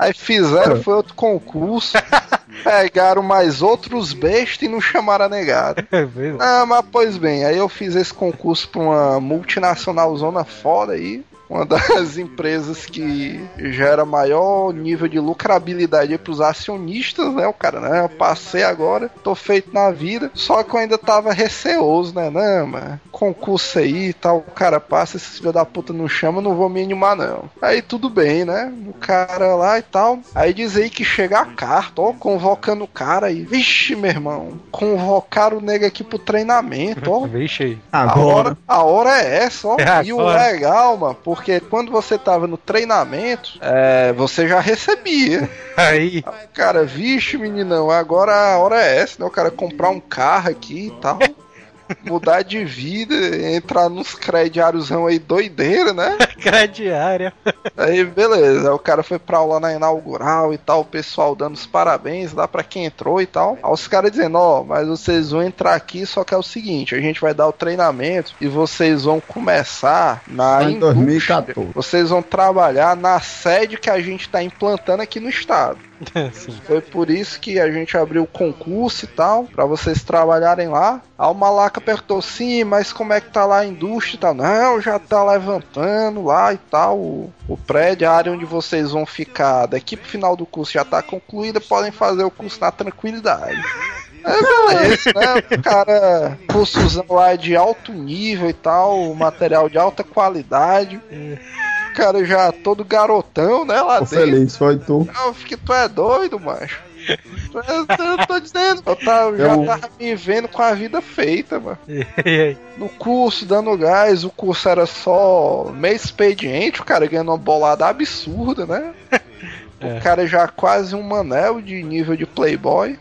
Aí fizeram, foi outro concurso. *laughs* Pegaram mais outros bestas e não chamaram a negada. Ah, mas pois bem, aí eu fiz esse concurso pra uma multinacional zona foda aí. Uma das empresas que gera maior nível de lucrabilidade para os acionistas, né? O cara, né? Eu passei agora, tô feito na vida. Só que eu ainda tava receoso, né? Não, mano, concurso aí e tal. O cara passa, esse filho da puta não chama, não vou me animar, não. Aí tudo bem, né? O cara lá e tal. Aí diz aí que chega a carta, ó, convocando o cara aí. Vixe, meu irmão, convocaram o nego aqui pro treinamento, ó. *laughs* Vixe aí. A hora, a hora é essa, ó. É e o agora. legal, mano, porque quando você tava no treinamento, é, você já recebia. *laughs* Aí, Cara, vixe, meninão, agora a hora é essa, né? O cara comprar um carro aqui e tal. Mudar de vida, entrar nos crediários aí doideira, né? *laughs* Crediária. Aí, beleza. Aí o cara foi pra aula na inaugural e tal, o pessoal dando os parabéns lá pra quem entrou e tal. Aí os caras dizendo, ó, mas vocês vão entrar aqui, só que é o seguinte, a gente vai dar o treinamento e vocês vão começar na Em indústria. 2014. Vocês vão trabalhar na sede que a gente tá implantando aqui no estado. *laughs* Foi por isso que a gente abriu o concurso e tal, pra vocês trabalharem lá. Aí o Malaca perguntou, sim, mas como é que tá lá a indústria e tal? Não, já tá levantando lá e tal, o, o prédio, a área onde vocês vão ficar daqui pro final do curso já tá concluída, podem fazer o curso na tranquilidade. *laughs* É, beleza, né? O cara, cursozão lá de alto nível e tal, material de alta qualidade. O cara já todo garotão, né, lá Tô dentro. feliz, foi tu. Não, que tu é doido, macho. É- Eu tô dizendo, eu tava, já Eu- tava me vendo com a vida feita, mano. *laughs* No curso, dando gás, o curso era só meio expediente, o cara ganhando uma bolada absurda, né? *laughs* É. O cara já quase um manel de nível de playboy.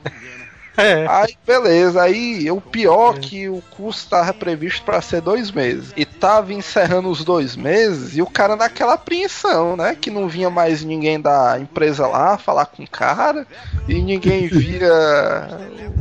É. Aí, beleza. Aí, o pior é que o curso tava previsto pra ser dois meses. E tava encerrando os dois meses e o cara naquela apreensão, né? Que não vinha mais ninguém da empresa lá falar com o cara. E ninguém *laughs* via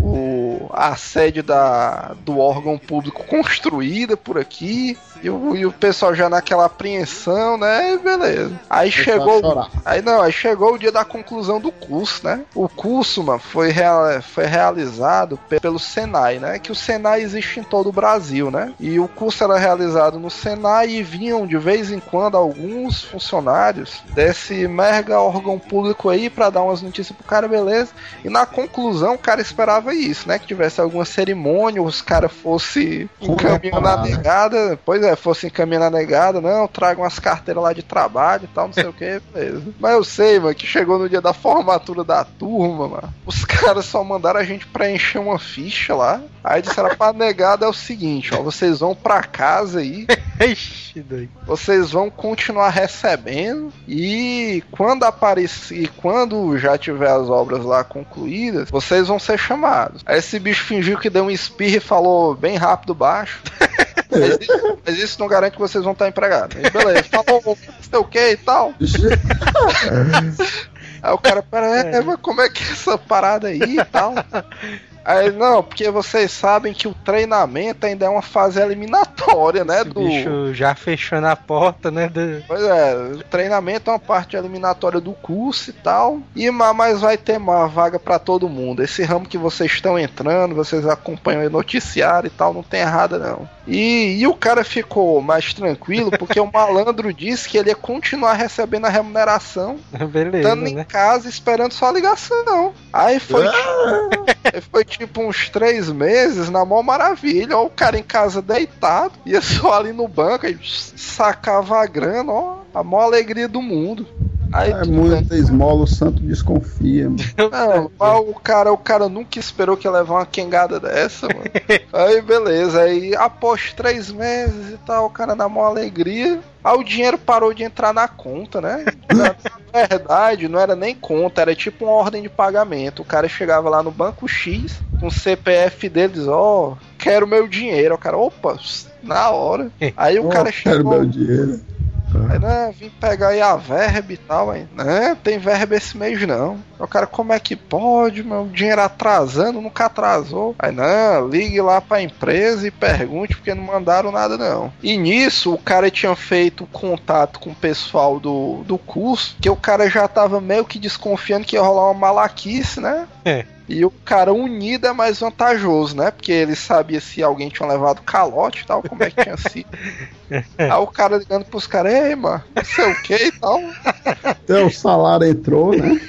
o, a sede da, do órgão público construída por aqui. E o, e o pessoal já naquela apreensão, né? E beleza. Aí a chegou. Aí não, aí chegou o dia da conclusão do curso, né? O curso, mano, foi, rea- foi realizado pe- pelo Senai, né? Que o Senai existe em todo o Brasil, né? E o curso era realizado no Senai e vinham de vez em quando alguns funcionários desse mega órgão público aí pra dar umas notícias pro cara, beleza? E na conclusão o cara esperava isso, né? Que tivesse alguma cerimônia, os caras fossem encaminhando a Condecorar, né? negada, pois é, fosse encaminhando a negada, não, tragam as carteiras lá de trabalho e tal, não sei o que, beleza. Mas eu sei, mano, que chegou no dia da formatura da turma, mano, os caras só mandaram a gente preencher uma ficha lá, aí disseram pra negada é o seguinte, ó, vocês vão pra casa aí, *laughs* vocês vão continuar recebendo e quando aparecer, quando já tiver as obras lá concluídas, vocês vão ser chamados. Aí esse bicho fingiu que deu um espirro e falou bem rápido baixo. *laughs* Mas isso, mas isso não garante que vocês vão estar empregados. Aí, beleza, falou, não sei o que e tal. Aí o cara, pera mas como é que é essa parada aí e tal? Aí, não, porque vocês sabem que o treinamento ainda é uma fase eliminatória, né? O bicho já fechou na porta, né? do- Pois é, o treinamento é uma parte eliminatória do curso e tal. E ma- mas vai ter uma vaga pra todo mundo. Esse ramo que vocês estão entrando, vocês acompanham o noticiário e tal, não tem errado não. E, e o cara ficou mais tranquilo porque o *laughs* malandro disse que ele ia continuar recebendo a remuneração, *laughs* Beleza, estando em né? casa esperando só a ligação. Aí foi, *laughs* aí foi tipo uns três meses na mó maravilha. Ó, o cara em casa deitado, ia só ali no banco, aí sacava a grana, ó, a maior alegria do mundo. Aí É muita esmola, o santo desconfia. mano. *laughs* não, o cara, o cara nunca esperou que ia levar uma quengada dessa, mano. *laughs* Aí beleza, aí após três meses e tal, o cara na maior alegria. Aí o dinheiro parou de entrar na conta, né? Na *laughs* verdade, não era nem conta, era tipo uma ordem de pagamento. O cara chegava lá no banco X, com o CPF deles, ó, quero meu dinheiro. O cara, opa, na hora. Aí o Oh, cara quero chegou. meu dinheiro. Aí, né, vim pegar aí a verba e tal, aí, né, tem verba esse mês não. O cara, como é que pode, meu dinheiro atrasando, nunca atrasou. Aí, não, ligue lá pra empresa e pergunte porque não mandaram nada não. E nisso, o cara tinha feito contato com o pessoal do, do curso, que o cara já tava meio que desconfiando que ia rolar uma malaquice, né? É. E o cara unido é mais vantajoso, né? Porque ele sabia se alguém tinha levado calote e tal, como é que tinha sido. *laughs* Aí o cara ligando pros caras, ei, mano, não sei o que e tal. Teu salário entrou, né?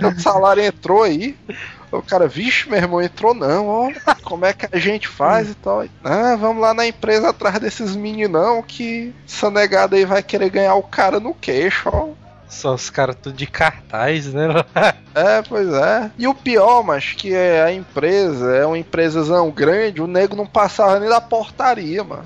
O salário entrou aí. O cara, vixe, meu irmão, entrou não, ó. Como é que a gente faz e tal? Ah, vamos lá na empresa atrás desses meninão que essa negada aí vai querer ganhar o cara no queixo, ó. Só os caras tudo de cartaz, né? *laughs* É, pois é. E o pior, mas que é a empresa, é uma empresazão grande, o nego não passava nem da portaria, mano.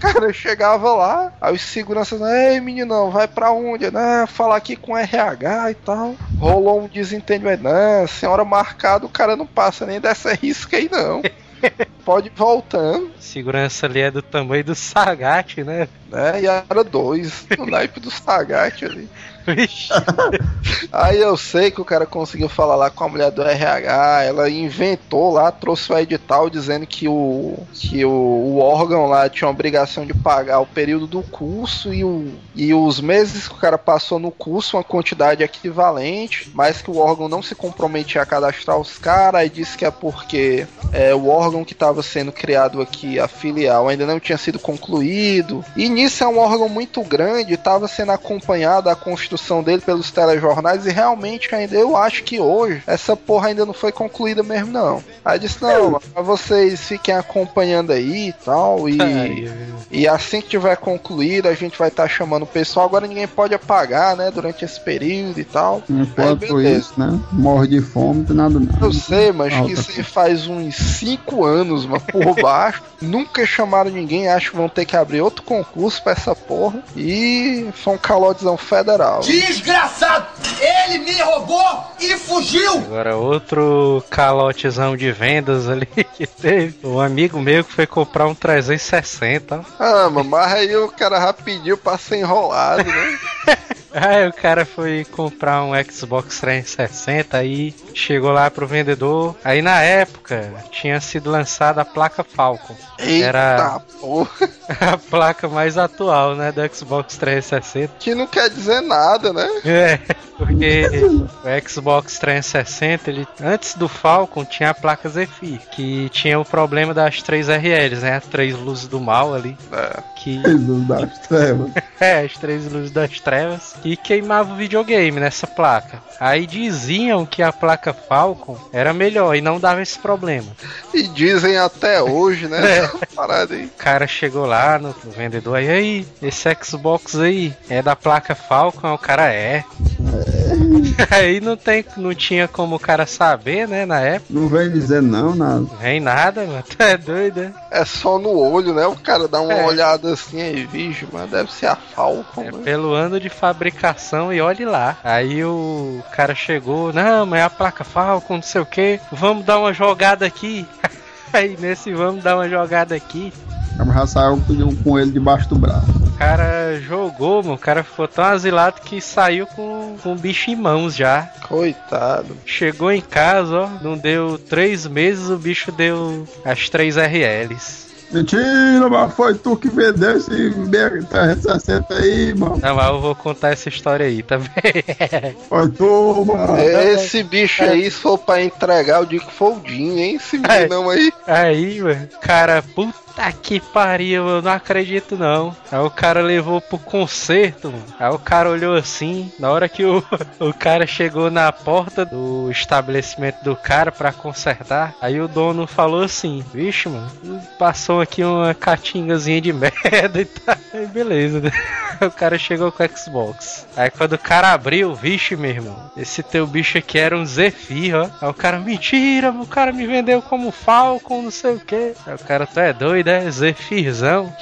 Cara chegava lá, aí os seguranças, ei meninão, vai pra onde? Não, falar aqui com RH e tal. Rolou um desentendimento, não, senhora marcada, o cara não passa nem dessa risca aí não. *laughs* *laughs* Pode ir voltando, Segurança ali é do tamanho do Sagat, né? né? E era dois, no naipe do Sagat ali. *laughs* *laughs* Aí eu sei que o cara conseguiu falar lá com a mulher do RH, ela inventou lá, trouxe o edital dizendo que o, que o, o órgão lá tinha obrigação de pagar o período do curso e, o, e os meses que o cara passou no curso, uma quantidade equivalente, mas que o órgão não se comprometia a cadastrar os caras, aí disse que é porque é, o órgão que estava sendo criado aqui, a filial, ainda não tinha sido concluído. E nisso é um órgão muito grande, estava sendo acompanhado a construção dele pelos telejornais e realmente ainda eu acho que hoje essa porra ainda não foi concluída mesmo não. Aí disse não, mas vocês fiquem acompanhando aí e tal e Ai, e assim que tiver concluído a gente vai estar chamando o pessoal. Agora ninguém pode apagar, né, durante esse período e tal. Enquanto Aí, isso, né? Morre de fome, tem nada não. Eu sei, mas que Alta. isso aí faz uns 5 anos, mas por *laughs* baixo. Nunca chamaram ninguém, acho que vão ter que abrir outro concurso pra essa porra. E foi um calotezão federal. Desgraçado! Ele me roubou e fugiu! Agora outro calotezão de vendas ali *laughs* que teve. Um amigo meu que foi comprar um 360. ó. Ah, mas aí o cara rapidinho pra ser enrolado, né? *laughs* Aí o cara foi comprar um Xbox 360 aí chegou lá pro vendedor. Aí na época tinha sido lançada a placa Falcon. Eita Era porra. *laughs* a placa mais atual, né, do Xbox 360. Que não quer dizer nada, né? É, porque o Xbox 360, ele, antes do Falcon, tinha a placa Zephyr, que tinha o problema das três RLs, né? As três luzes do mal ali. É. Que, *laughs* Jesus das trevas. *laughs* é, as três luzes das trevas. E queimava o videogame nessa placa. Aí diziam que a placa Falcon era melhor e não dava esse problema. E dizem até hoje, né? *laughs* É. Essa parada aí. O cara chegou lá no, no vendedor aí, aí, esse Xbox aí é da placa Falcon? O cara é. Aí não tem, não tinha como o cara saber, né, na época. Não vem dizer não, nada. Não vem nada, mano. Tu é doido, né? É só no olho, né? O cara dá uma É. olhada assim aí, vixe, mas deve ser a Falcon, É né? pelo ano de fabricação e olhe lá. Aí o cara chegou, não, mas é a placa Falcon, não sei o que. Vamos dar uma jogada aqui. *laughs* Aí nesse vamos dar uma jogada aqui. Cara já saiu com- com ele debaixo do braço. O cara jogou, mano. O cara ficou tão asilado que saiu com, com o bicho em mãos já. Coitado. Chegou em casa, ó. Não deu três meses, o bicho deu as três RLs. Mentira, mas foi tu que vendeu esse BR-360 aí, mano. Não, mas eu vou contar essa história aí também. *laughs* Foi tu, mano. Esse bicho aí, se for pra entregar, eu digo que foi o Jim, hein? Esse É. menino aí. Aí, mano, cara, puta que pariu, eu não acredito não. Aí o cara levou pro concerto, mano. Aí o cara olhou assim, na hora que o, *laughs* o cara chegou na porta do estabelecimento do cara pra consertar, aí o dono falou assim: Vixe, mano, passou aqui uma catingazinha de *laughs* merda e tá. Aí beleza, né? *laughs* O cara chegou com o Xbox. Aí quando o cara abriu, vixe, meu irmão, esse teu bicho aqui era um Zephyr, ó. Aí o cara, mentira, o cara me vendeu como Falcon, não sei o que. Aí o cara, tu é doido, é? Zephyrzão.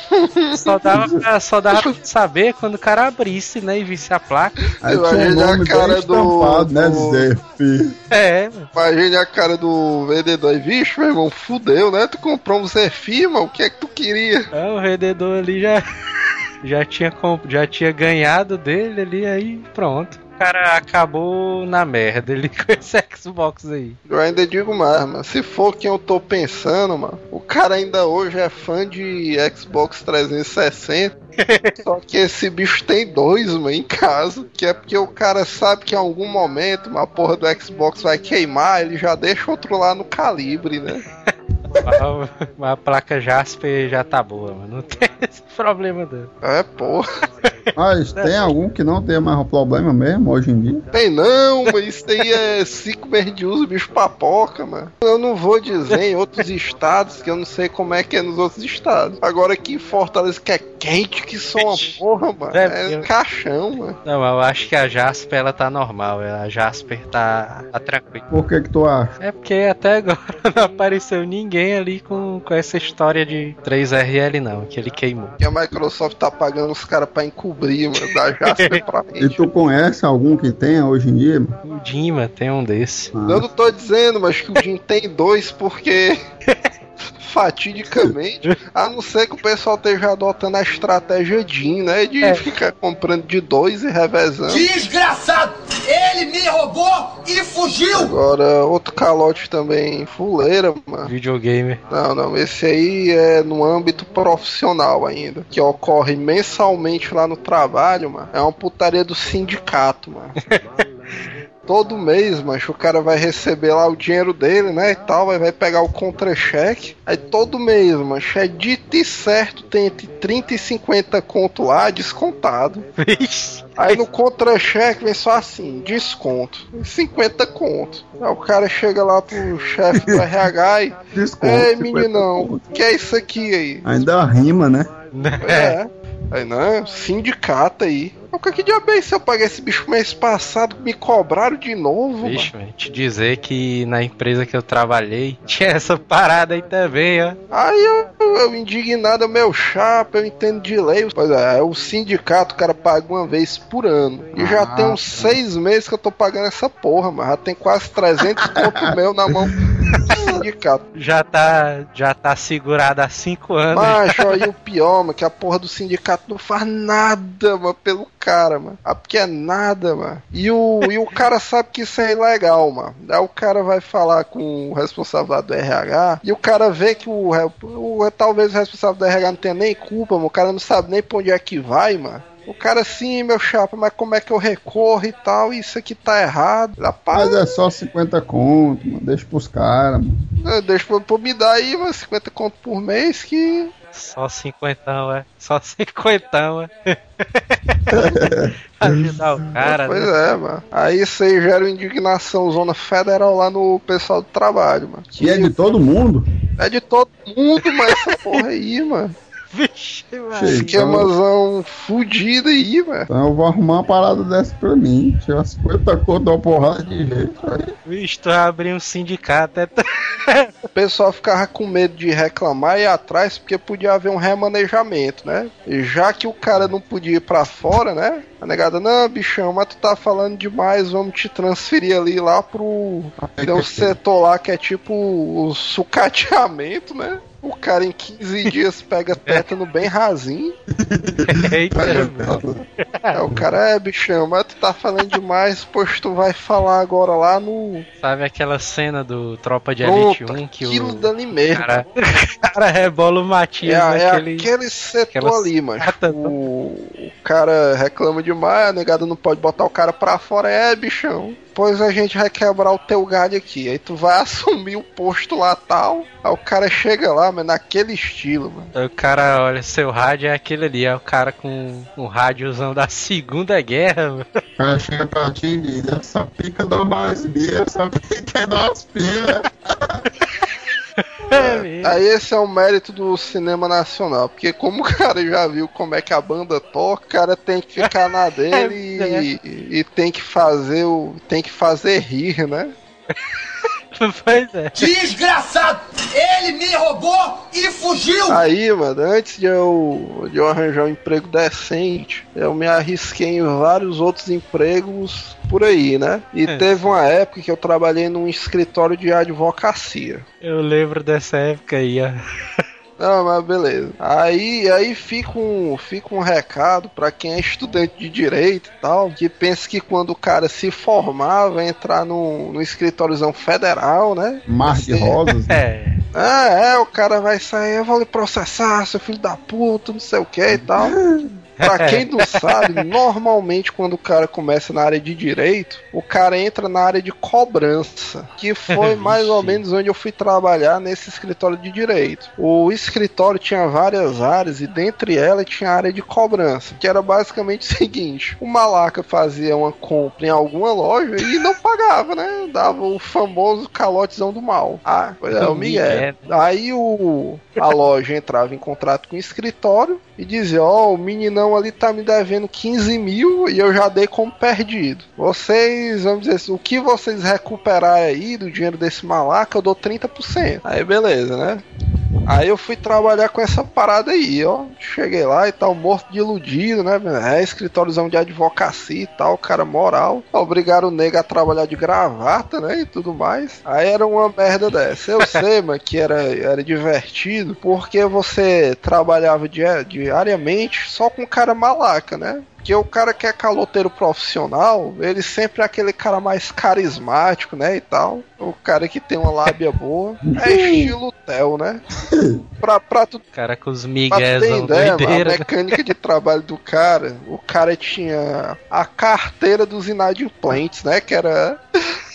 Só dava, *laughs* pra, só dava pra saber quando o cara abrisse, né? E visse a placa. Aí imagino a cara do- né? É, mano. Imagine a cara do vendedor. Vixe, meu irmão, fudeu, né? Tu comprou um Zephyr, mano. O que é que tu queria? É, o vendedor ali já, já, tinha, comp- já tinha ganhado dele ali, aí pronto. O cara acabou na merda ele *laughs* com esse Xbox aí. Eu ainda digo mais, mano. Se for quem eu tô pensando, mano, o cara ainda hoje é fã de Xbox 360. *laughs* Só que esse bicho tem dois, mano, em casa. Que é porque o cara sabe que em algum momento uma porra do Xbox vai queimar, ele já deixa outro lá no calibre, né? A, *laughs* a placa Jasper já tá boa, mano. Não tem esse problema não. É, porra. Mas tem algum que não tem mais problema mesmo hoje em dia? Tem não, mas isso aí é cinco meses de uso, bicho papoca, mano. Eu não vou dizer em outros estados, que eu não sei como é que é nos outros estados. Agora aqui em Fortaleza, que é quente, que só uma porra, mano. É, É eu- caixão, mano. Não, eu acho que a Jasper ela tá normal. A Jasper tá, tá tranquila. Por que que tu acha? É porque até agora *laughs* não apareceu ninguém ali com, com essa história de 3RL, não, que ele queimou. Que a Microsoft tá pagando os caras pra encobrir, mano, da Jasper pra E gente. tu conhece algum que tenha hoje em dia? mano? O Dima tem um desse. Ah, Eu não tô dizendo, mas que o Jim tem dois porque *laughs* fatidicamente, a não ser que o pessoal esteja adotando a estratégia DIN, né? De É. ficar comprando de dois e revezando. Desgraçado! Ele me roubou e fugiu! Agora, outro calote também fuleira, mano. Videogame. Não, não, esse aí é no âmbito profissional ainda. Que ocorre mensalmente lá no trabalho, mano. É uma putaria do sindicato, mano. *laughs* Todo mês, macho, o cara vai receber lá o dinheiro dele, né, e tal, vai, vai pegar o contra-cheque. Aí todo mês, macho, é dito e certo, tem entre 30 e 50 conto lá, descontado. Aí no contra-cheque vem só assim, desconto. 50 conto. Aí o cara chega lá pro chefe do *laughs* RH e. Desconto. Ei, 50 meninão, conto. que é isso aqui aí? Ainda rima, né? *laughs* É. Aí não, sindicato aí. O que diabo é isso? Eu paguei esse bicho mês passado, me cobraram de novo. Vixe, man, te dizer que na empresa que eu trabalhei *laughs* tinha essa parada aí também, ó. mano. Aí eu, eu indignado, meu chapa, eu entendo de lei. Pois é, é o sindicato, o cara paga uma vez por ano. E já Ah, tem uns seis meses que eu tô pagando essa porra, mas já tem quase 300 conto *laughs* meu na mão *laughs* sindicato. Já tá, já tá segurado há cinco anos. Macho, aí *laughs* o pior, mano, que a porra do sindicato não faz nada, mano, pelo cara, mano. Ah, porque é nada, mano. E o, e o cara sabe que isso é ilegal, mano. Aí o cara vai falar com o responsável lá do RH e o cara vê que o, o talvez o responsável do RH não tenha nem culpa, mano. O cara não sabe nem pra onde é que vai, mano. O cara, sim, meu chapa, mas como é que eu recorro e tal? Isso aqui tá errado. Rapaz, Mas é só 50 conto, mano. Deixa pros caras, mano. é, deixa pra, pra me dar aí, mano, 50 conto por mês que. Só cinquentão, é. Só cinquentão, é. *laughs* Ajudar o cara, pois né? é, mano. Aí isso aí gera indignação zona federal lá no pessoal do trabalho, mano. E é de todo mundo? É de todo mundo, mas essa porra aí, mano. *laughs* Vixe, mano. Cheio. Esquemazão fudido aí, mano. Então eu vou arrumar uma parada dessa pra mim. Tirar 50 conto, dar uma porrada de jeito. Aí. Vixe, tu vai abrir um sindicato. É... t- *laughs* O pessoal ficava com medo de reclamar e ir atrás porque podia haver um remanejamento, né? E já que o cara não podia ir pra fora, né? A negada, não, bichão, mas tu tá falando demais, vamos te transferir ali lá pro. Tem um setor lá que é tipo o sucateamento, né? O cara em 15 dias pega *laughs* tétano bem rasinho. *laughs* Eita, mano. Aí o cara, é, bichão, mas tu tá falando demais, pois tu vai falar agora lá no. Sabe aquela cena do Tropa de Elite Pronto, 1 que o dali mesmo. cara, *laughs* o cara rebola o É, Matias é naquele... aquele setor ali, mano. sacata- O, o cara reclama demais, a negada não pode botar o cara pra fora. É, bichão. Pois a gente vai quebrar o teu galho aqui. Aí tu vai assumir o posto lá tal. Aí o cara chega lá, mas naquele estilo, mano. O cara, olha, seu rádio é aquele ali, é o cara com um rádiozão da Segunda Guerra, mano. O cara chega pra ti e diz: essa pica dá mais bia, essa pica é das *laughs* pilhas. É. Aí esse é o mérito do cinema nacional. Porque como o cara já viu como é que a banda toca, o cara tem que ficar na *laughs* dele e, e tem que fazer o. tem que fazer rir, né? *laughs* *laughs* Pois é. Desgraçado! Ele me roubou e fugiu! Aí, mano, antes de eu, de eu arranjar um emprego decente, eu me arrisquei em vários outros empregos por aí, né? E É. teve uma época que eu trabalhei num escritório de advocacia. Eu lembro dessa época aí, ó. *laughs* Não, mas beleza. Aí, aí fica um, fica um recado pra quem é estudante de direito e tal, que pensa que quando o cara se formar, vai entrar no, no escritóriozão federal, né? Mar de rosas. né? É. Ah, é, o cara vai sair, eu vou lhe processar, seu filho da puta, não sei o que e tal. *laughs* Pra *laughs* quem não sabe, normalmente quando o cara começa na área de direito, o cara entra na área de cobrança, que foi *laughs* mais ou menos onde eu fui trabalhar nesse escritório de direito. O escritório tinha várias áreas e dentre elas tinha a área de cobrança, que era basicamente o seguinte: o malaca fazia uma compra em alguma loja e não pagava, né? Dava o famoso calotezão do mal. Ah, é, o *laughs* Miguel. Aí o, a loja entrava em contrato com o escritório e dizia: Ó, o meninão ali tá me devendo 15 mil e eu já dei como perdido. Vocês, vamos dizer assim, o que vocês recuperarem aí do dinheiro desse malaca, eu dou 30%. Aí beleza, né? Aí eu fui trabalhar com essa parada aí, ó. Cheguei lá e tal, morto de iludido, né? É, escritóriozão de advocacia e tal, cara moral. Obrigaram o nego a trabalhar de gravata, né? E tudo mais. Aí era uma merda dessa. Eu *laughs* sei, mas que era, era divertido, porque você trabalhava dia- diariamente só com cara malaca, né? Porque o cara que é caloteiro profissional, ele sempre é aquele cara mais carismático, né? E tal. O cara que tem uma lábia boa. É estilo Theo, né? *laughs* Pra, pra tu Cara com os Pra tu ter miguezão ideia, a mecânica de trabalho do cara, o cara tinha a carteira dos inadimplentes, né? Que era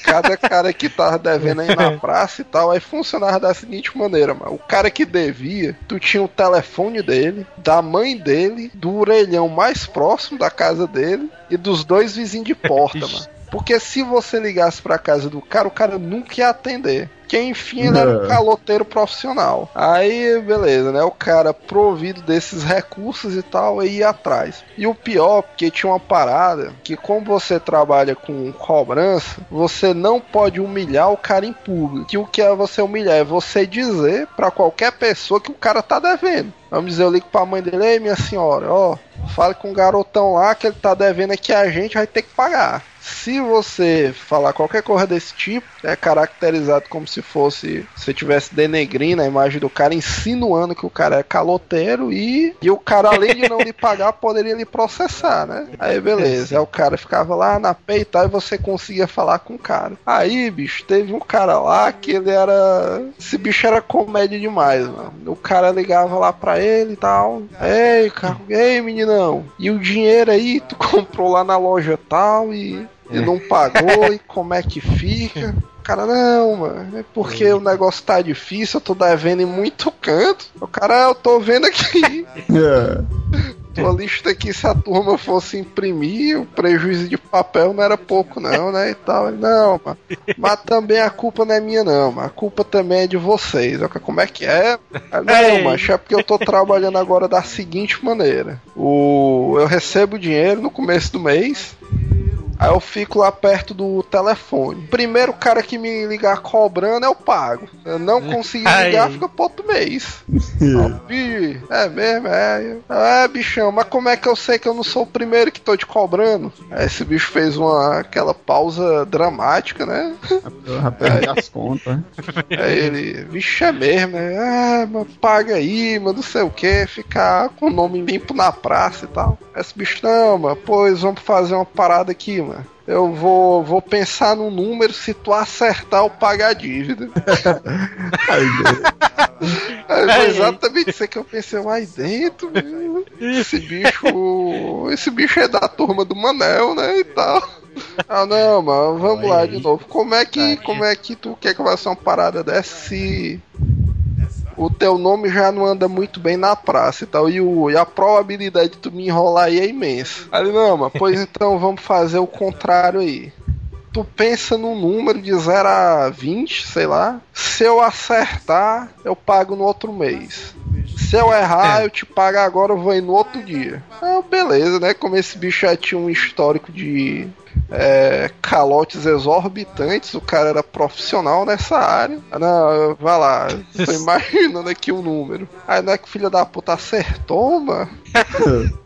cada cara que tava devendo aí na *laughs* praça e tal. Aí funcionava da seguinte maneira, mano. O cara que devia, tu tinha o telefone dele, da mãe dele, do orelhão mais próximo da casa dele e dos dois vizinhos de porta, *laughs* mano. Porque se você ligasse pra casa do cara, o cara nunca ia atender. Que enfim ele era um É. caloteiro profissional. Aí, beleza, né? O cara provido desses recursos e tal, ia atrás. E o pior, porque tinha uma parada que, como você trabalha com cobrança, você não pode humilhar o cara em público. Que o que é você humilhar? É você dizer pra qualquer pessoa que o cara tá devendo. Vamos dizer, eu ligo pra mãe dele, ei minha senhora, ó, fale com o garotão lá que ele tá devendo aqui a gente, vai ter que pagar. Se você falar qualquer coisa desse tipo, é caracterizado como se fosse você tivesse denegrindo a imagem do cara, insinuando que o cara é caloteiro e, e o cara, além de não lhe *laughs* pagar, poderia lhe processar, né? Aí beleza, aí o cara ficava lá na peita e você conseguia falar com o cara. Aí, bicho, teve um cara lá que ele era. Esse bicho era comédia demais, mano. O cara ligava lá pra ele e tal. Ei, cara, ei, meninão. E o dinheiro aí, tu *laughs* comprou lá na loja tal e, e não pagou, e como é que fica? O Cara, não, mano, é porque o negócio tá difícil, eu tô devendo em muito canto. O cara, eu tô vendo aqui. *laughs* É. Tua lista aqui, se a turma fosse imprimir, o prejuízo de papel não era pouco, não, né? E tal. Não, mas, mas também a culpa não é minha, não. Mas a culpa também é de vocês. Eu, Como é que é? Não, mas é porque eu tô trabalhando agora da seguinte maneira: o, eu recebo dinheiro no começo do mês. Aí eu fico lá perto do telefone. Primeiro cara que me ligar cobrando, eu pago. Eu não *laughs* conseguir ligar, fica pro outro mês. *laughs* É mesmo, é. É, bichão, mas como é que eu sei que eu não sou o primeiro que tô te cobrando? Aí esse bicho fez uma aquela pausa dramática, né? Eu já perdi as contas. Aí ele, vixe, é mesmo, né? Ah, mas paga aí, mas não sei o que, ficar com o nome limpo na praça e tal. Esse bicho, não, mano, pois vamos fazer uma parada aqui, mano. Eu vou, vou pensar no número, se tu acertar, eu pago a dívida. *laughs* Aí. exatamente isso que eu pensei lá aí dentro, meu. Esse bicho. Esse bicho é da turma do Manel, né? E tal. Ah não, mano, vamos lá de novo. Como é que. Como é que tu quer que vai ser uma parada dessa se o teu nome já não anda muito bem na praça e tal, e, o, e a probabilidade de tu me enrolar aí é imensa. Aí, ele, não, mas pois *laughs* então vamos fazer o contrário aí. Tu pensa num número de 0 a 20, sei lá. Se eu acertar, eu pago no outro mês. Se eu errar, eu te pago agora, eu vou ir no outro dia. Ah, beleza, né? Como esse bicho já tinha um histórico de é, calotes exorbitantes, o cara era profissional nessa área. Ah, Não, vai lá, tô *laughs* imaginando aqui o número. Aí não é que o filho da puta acertou, mano. *laughs*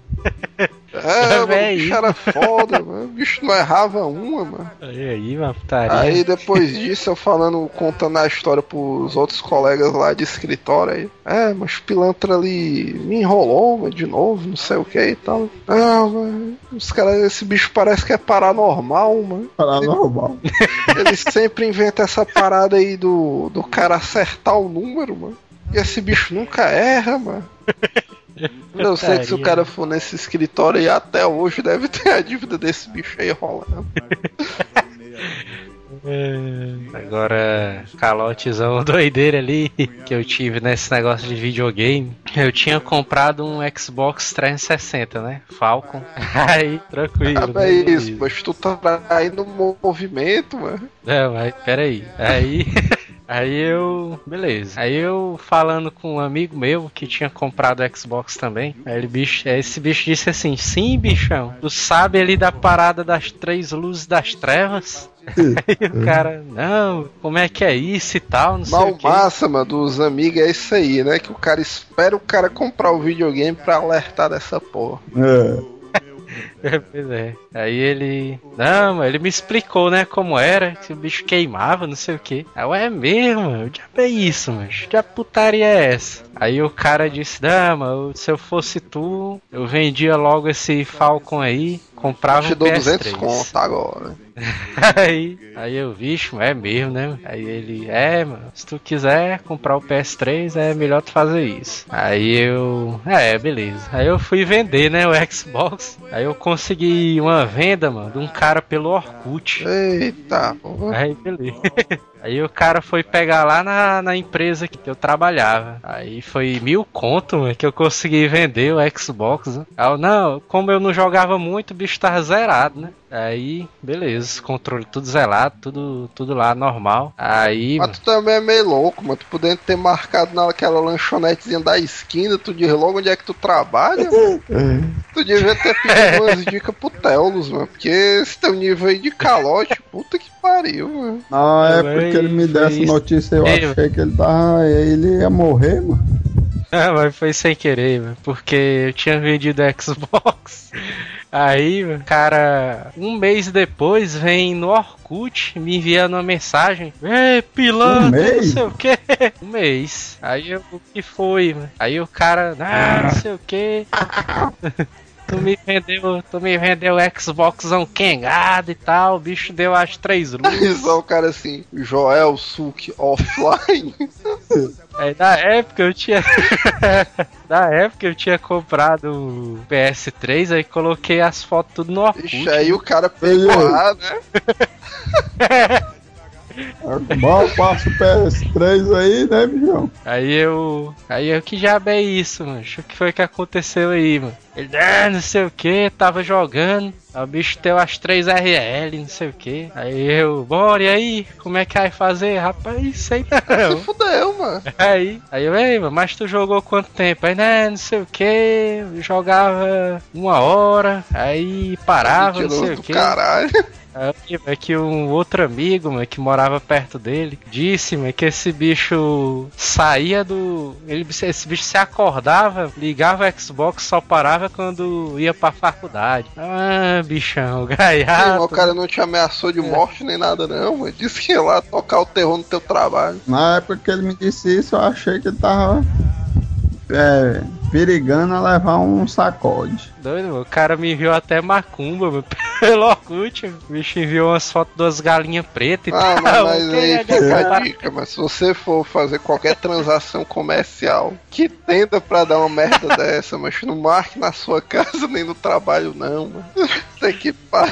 É, *laughs* mano, o Véi. bicho era foda, mano. O bicho não errava uma, mano. Aí, aí, uma putaria. Aí depois disso, eu falando, contando a história pros outros colegas lá de escritório aí. É, mas o pilantra ali me enrolou, mano, de novo, não sei o que e tal. Não, mano, os caras, esse bicho parece que é paranormal, mano. Paranormal. Ele sempre inventa essa parada aí do, do cara acertar o número, mano. E esse bicho nunca erra, mano. Eu sei que se o cara for nesse escritório aí até hoje deve ter a dívida desse bicho aí rolando. É, *laughs* Agora, calotezão *laughs* doideira ali que eu tive nesse negócio de videogame. Eu tinha comprado um Xbox 360, né? Falcon. *laughs* Aí, tranquilo. Ah, é isso, mas tu tá aí no movimento, mano. Não, mas peraí. Aí. Aí eu. Beleza. Aí eu falando com um amigo meu que tinha comprado o Xbox também. Aí ele, bicho, aí esse bicho disse assim: Sim, bichão, tu sabe ali da parada das três luzes das trevas? *laughs* Aí o cara, não, como é que é isso e tal, não sei Mal o quê. massa, mano, dos amigos é isso aí, né? Que o cara espera o cara comprar o videogame pra alertar dessa porra. É. *laughs* pois é. Aí ele. Não, ele me explicou, né, como era, que o bicho queimava, não sei o que. Aí eu, é mesmo, mano, já é isso, mano. Já putaria é essa? Aí o cara disse, não, mano, se eu fosse tu, eu vendia logo esse Falcon aí, comprava Te um dou PS3. 200 conto agora. Aí, aí eu, bicho, é mesmo, né? Aí ele, é, mano, se tu quiser comprar o PS3, é melhor tu fazer isso. Aí eu, é, beleza. Aí eu fui vender, né, o Xbox. Aí eu consegui uma venda, mano, de um cara pelo Orkut. Eita, porra. Aí, beleza. *laughs* Aí o cara foi pegar lá na, na empresa que eu trabalhava. Aí foi mil conto, mano, que eu consegui vender o Xbox. Né? Aí eu, não, como eu não jogava muito, o bicho tava zerado, né? Aí, beleza, controle tudo zelado, tudo, tudo lá normal. Aí, Mas tu também é meio louco, mano. Tu podendo ter marcado naquela lanchonetezinha da esquina, tu diz logo onde é que tu trabalha, mano. Tu devia ter pedido umas dicas pro Telos, mano. Porque esse teu nível aí de calote, puta que pariu, mano. Na É, época mas que ele me deu essa notícia, eu achei que ele tava. Ele ia morrer, mano. Ah, *laughs* mas foi sem querer, mano, porque eu tinha vendido Xbox. Aí, mano, cara, um mês depois vem no Orkut me enviando uma mensagem. Ei, pilantra, Um não sei o que. *laughs* Um mês. Aí eu, o que foi, mano? Aí o cara, ah, não sei o que. *laughs* Tu me vendeu, tu me vendeu o Xboxão quengado e tal, o bicho deu as três *laughs* luzes. o cara assim, Joel Suk offline. Aí na época eu tinha. *laughs* na época eu tinha comprado o PS3, aí coloquei as fotos tudo no Orkut. Ixi, aí o cara pegou lá, né? *laughs* Mal passa o PS3 aí, né, bichão? Aí eu. Aí eu que diabo é isso, mano? O que foi que aconteceu aí, mano? Ele, ah, não sei o que, tava jogando. Aí o bicho deu as 3 RL, não sei o que. Aí eu, bora, e aí? Como é que vai fazer? Rapaz, sei não. *laughs* Se fudeu, mano. Aí, aí eu, ei, mano, mas tu jogou quanto tempo? Aí, né, não sei o que, jogava uma hora, aí parava, não sei o que. caralho. Aí, é que um outro amigo, mano, que morava perto dele, disse, mano, que esse bicho saía do. Ele, esse bicho se acordava, ligava o Xbox, só parava quando ia pra faculdade. Ah, bichão, *laughs* gaiato. mas o cara não te ameaçou de morte nem nada, não, mano. Disse que ia lá tocar o terror no teu trabalho. Na época que ele me disse isso, eu achei que ele tava. É, perigando a levar um sacode. Doido, mano. O cara me enviou até macumba, mano, *laughs* pelo Orkut. O bicho enviou umas fotos das galinhas pretas e Ah, tal. mas, *laughs* mas aí é fica a dica, mas se você for fazer qualquer transação comercial que tenda pra dar uma merda *laughs* dessa, mas não marque na sua casa nem no trabalho, não, mano. Tem que parar.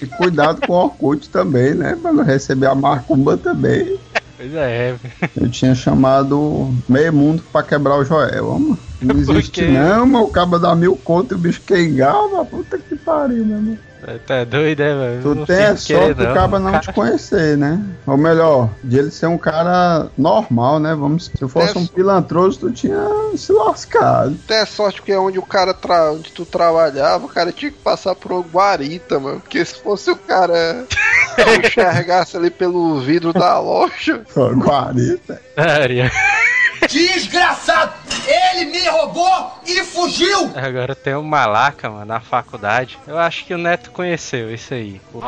E cuidado com o Orkut também, né? Pra não receber a macumba também. Pois é, Eu tinha chamado meio mundo pra quebrar o Joel, mano. Não existe não, mas o cabo dá mil conto e o bicho queimava. Puta que pariu, meu irmão. Tá doido, é, mano? Tu Não tem a sorte do cabo não te conhecer, né? Ou melhor, de ele ser um cara normal, né? Vamos, se fosse Tem um pilantroso, tu tinha se lascado. Tem a sorte que é onde o cara tra... onde tu trabalhava, o cara tinha que passar por uma guarita, mano. Porque se fosse o cara *laughs* enxergasse ali pelo vidro da loja. Guarita. Sério. Desgraçado! Ele me roubou e fugiu! Agora tem um malaca, mano, na faculdade. Eu acho que o Neto conheceu isso aí. Pô.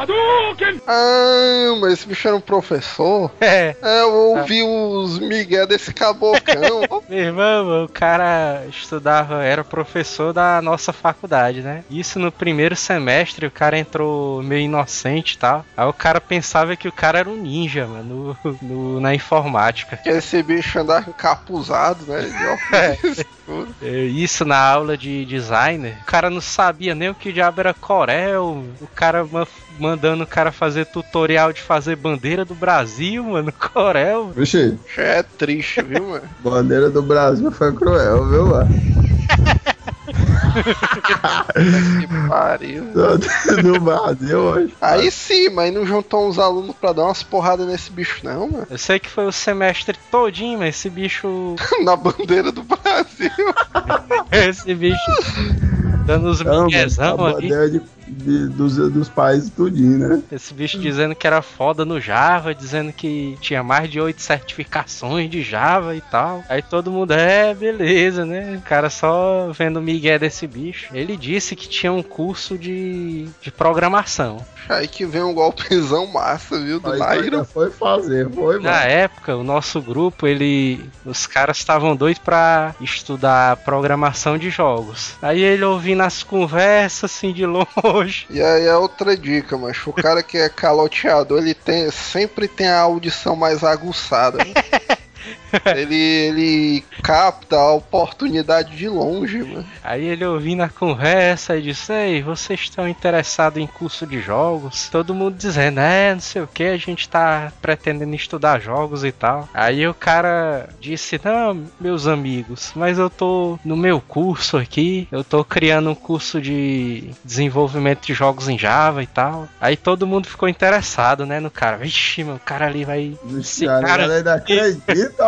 Ah, mas esse bicho era um professor? É, É, eu ouvi os migué desse cabocão. *laughs* meu irmão, o cara estudava, era professor da nossa faculdade, né? Isso no primeiro semestre, o cara entrou meio inocente e tal. Aí o cara pensava que o cara era um ninja, mano, no, no- na informática. que esse bicho andava encapuzado, né? É, Isso na aula de designer. O cara não sabia nem o que diabo era Corel. O cara ma- mandando o cara fazer tutorial de fazer bandeira do Brasil, mano. Corel. Vixe, é triste, viu, mano? bandeira do Brasil foi cruel, viu, mano? *laughs* que pariu. no Brasil hoje. Aí sim, mas não juntou uns alunos pra dar umas porradas nesse bicho, não, mano. Eu sei que foi o semestre todinho, mas esse bicho. *laughs* Na bandeira do Brasil. *laughs* esse bicho. Dando os Não, miguezão a ali. bandeira de, de- dos, dos países tudinho, né? Esse bicho dizendo que era foda no Java, dizendo que tinha mais de oito certificações de Java e tal. Aí todo mundo, é, beleza, né? O cara só vendo o migué desse bicho. Ele disse que tinha um curso de, de programação. Aí que vem um golpezão massa, viu? Do Aí Nairo. foi fazer, foi, Na mano. época, o nosso grupo, ele. Os caras estavam doidos pra estudar programação de jogos. Aí ele ouvindo as conversas assim de longe. E aí é outra dica, mas o cara que é caloteador, ele tem, sempre tem a audição mais aguçada. *laughs* *laughs* ele, ele capta a oportunidade de longe, mano. Aí ele ouvindo a conversa e disse: Ei, vocês estão interessados em curso de jogos? Todo mundo dizendo: É, não sei o que, a gente tá pretendendo estudar jogos e tal. Aí o cara disse: Não, meus amigos, mas eu tô no meu curso aqui, eu tô criando um curso de desenvolvimento de jogos em Java e tal. Aí todo mundo ficou interessado, né, no cara. Vixe, meu, o cara ali vai. Esse cara, cara- ainda acredita,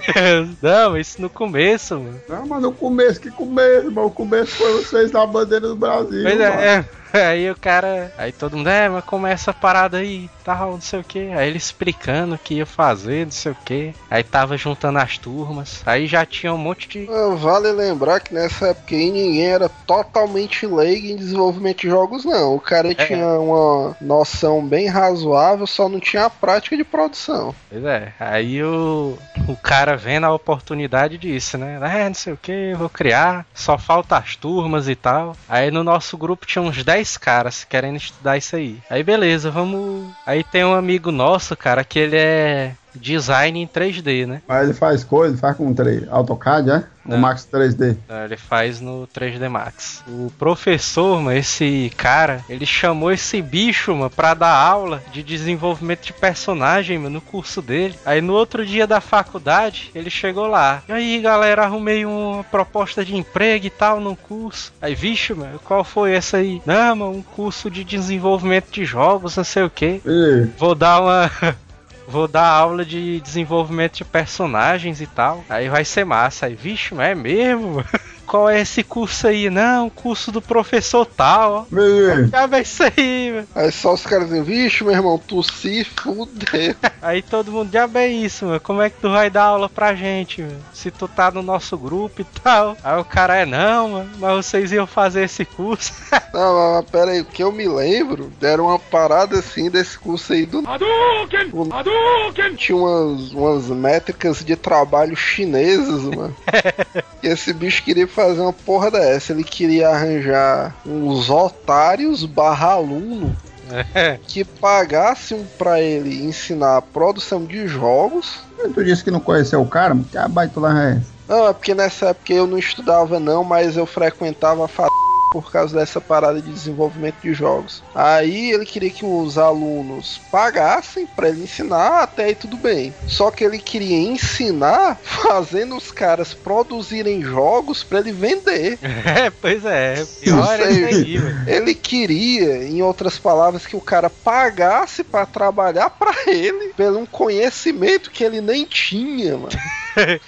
*laughs* não, isso no começo, mano. Não, mas no começo, que começo, mano? O começo foi vocês na bandeira do Brasil. Pois mano. é, é. *laughs* Aí o cara. Aí todo mundo, é, mas como é essa parada aí? Tal, não sei o que. Aí ele explicando o que ia fazer, não sei o que. Aí tava juntando as turmas. Aí já tinha um monte de. Vale lembrar que nessa época aí ninguém era totalmente leigo em desenvolvimento de jogos, não. O cara tinha uma noção bem razoável, só não tinha a prática de produção. Pois é. Aí o, o cara vendo a oportunidade disso, né? É, não sei o que, vou criar. Só falta as turmas e tal. Aí no nosso grupo tinha uns 10 caras querendo estudar isso aí. Aí beleza, vamos. Aí tem um amigo nosso, cara, que ele é design em 3D, né? Mas ele faz coisa, faz com 3. AutoCAD, é? Não. O Max 3D. Ah, Ele faz no 3D Max. O professor, mano, esse cara, ele chamou esse bicho, mano, pra dar aula de desenvolvimento de personagem, mano, no curso dele. Aí no outro dia da faculdade, ele chegou lá. E aí, galera, arrumei uma proposta de emprego e tal no curso. Aí, vixe, mano, qual foi essa aí? Não, mano, um curso de desenvolvimento de jogos, não sei o que. Vou dar uma. *laughs* Vou dar aula de desenvolvimento de personagens e tal. Aí vai ser massa. Aí, vixe, mas é mesmo? *laughs* Qual é esse curso aí? Não, curso do professor tal. Já vai isso aí, mano. Aí só os caras dizem, vixe, meu irmão, tu se fudeu. *laughs* Aí todo mundo, já bem isso, mano. Como é que tu vai dar aula pra gente, mano? Se tu tá no nosso grupo e tal. Aí o cara é, não, mano, mas vocês iam fazer esse curso. *laughs* Não, mas pera aí, o que eu me lembro, deram uma parada assim desse curso aí do. O- Tinha umas, umas métricas de trabalho chinesas, mano. *laughs* e esse bicho queria fazer uma porra dessa. Ele queria arranjar uns otários barra aluno que pagassem pra ele ensinar a produção de jogos. Tu disse que não conheceu o cara? Que a baita lá é essa? Não, é porque nessa época eu não estudava não, mas eu frequentava a fa... por causa dessa parada de desenvolvimento de jogos. Aí ele queria que os alunos pagassem pra ele ensinar, até aí tudo bem. Só que ele queria ensinar *laughs* fazendo os caras produzirem jogos pra ele vender. *laughs* é, pois é. Pior é isso aí. Ele queria, em outras palavras, que o cara pagasse pra trabalhar pra ele pelo um conhecimento que ele nem tinha, mano. *laughs*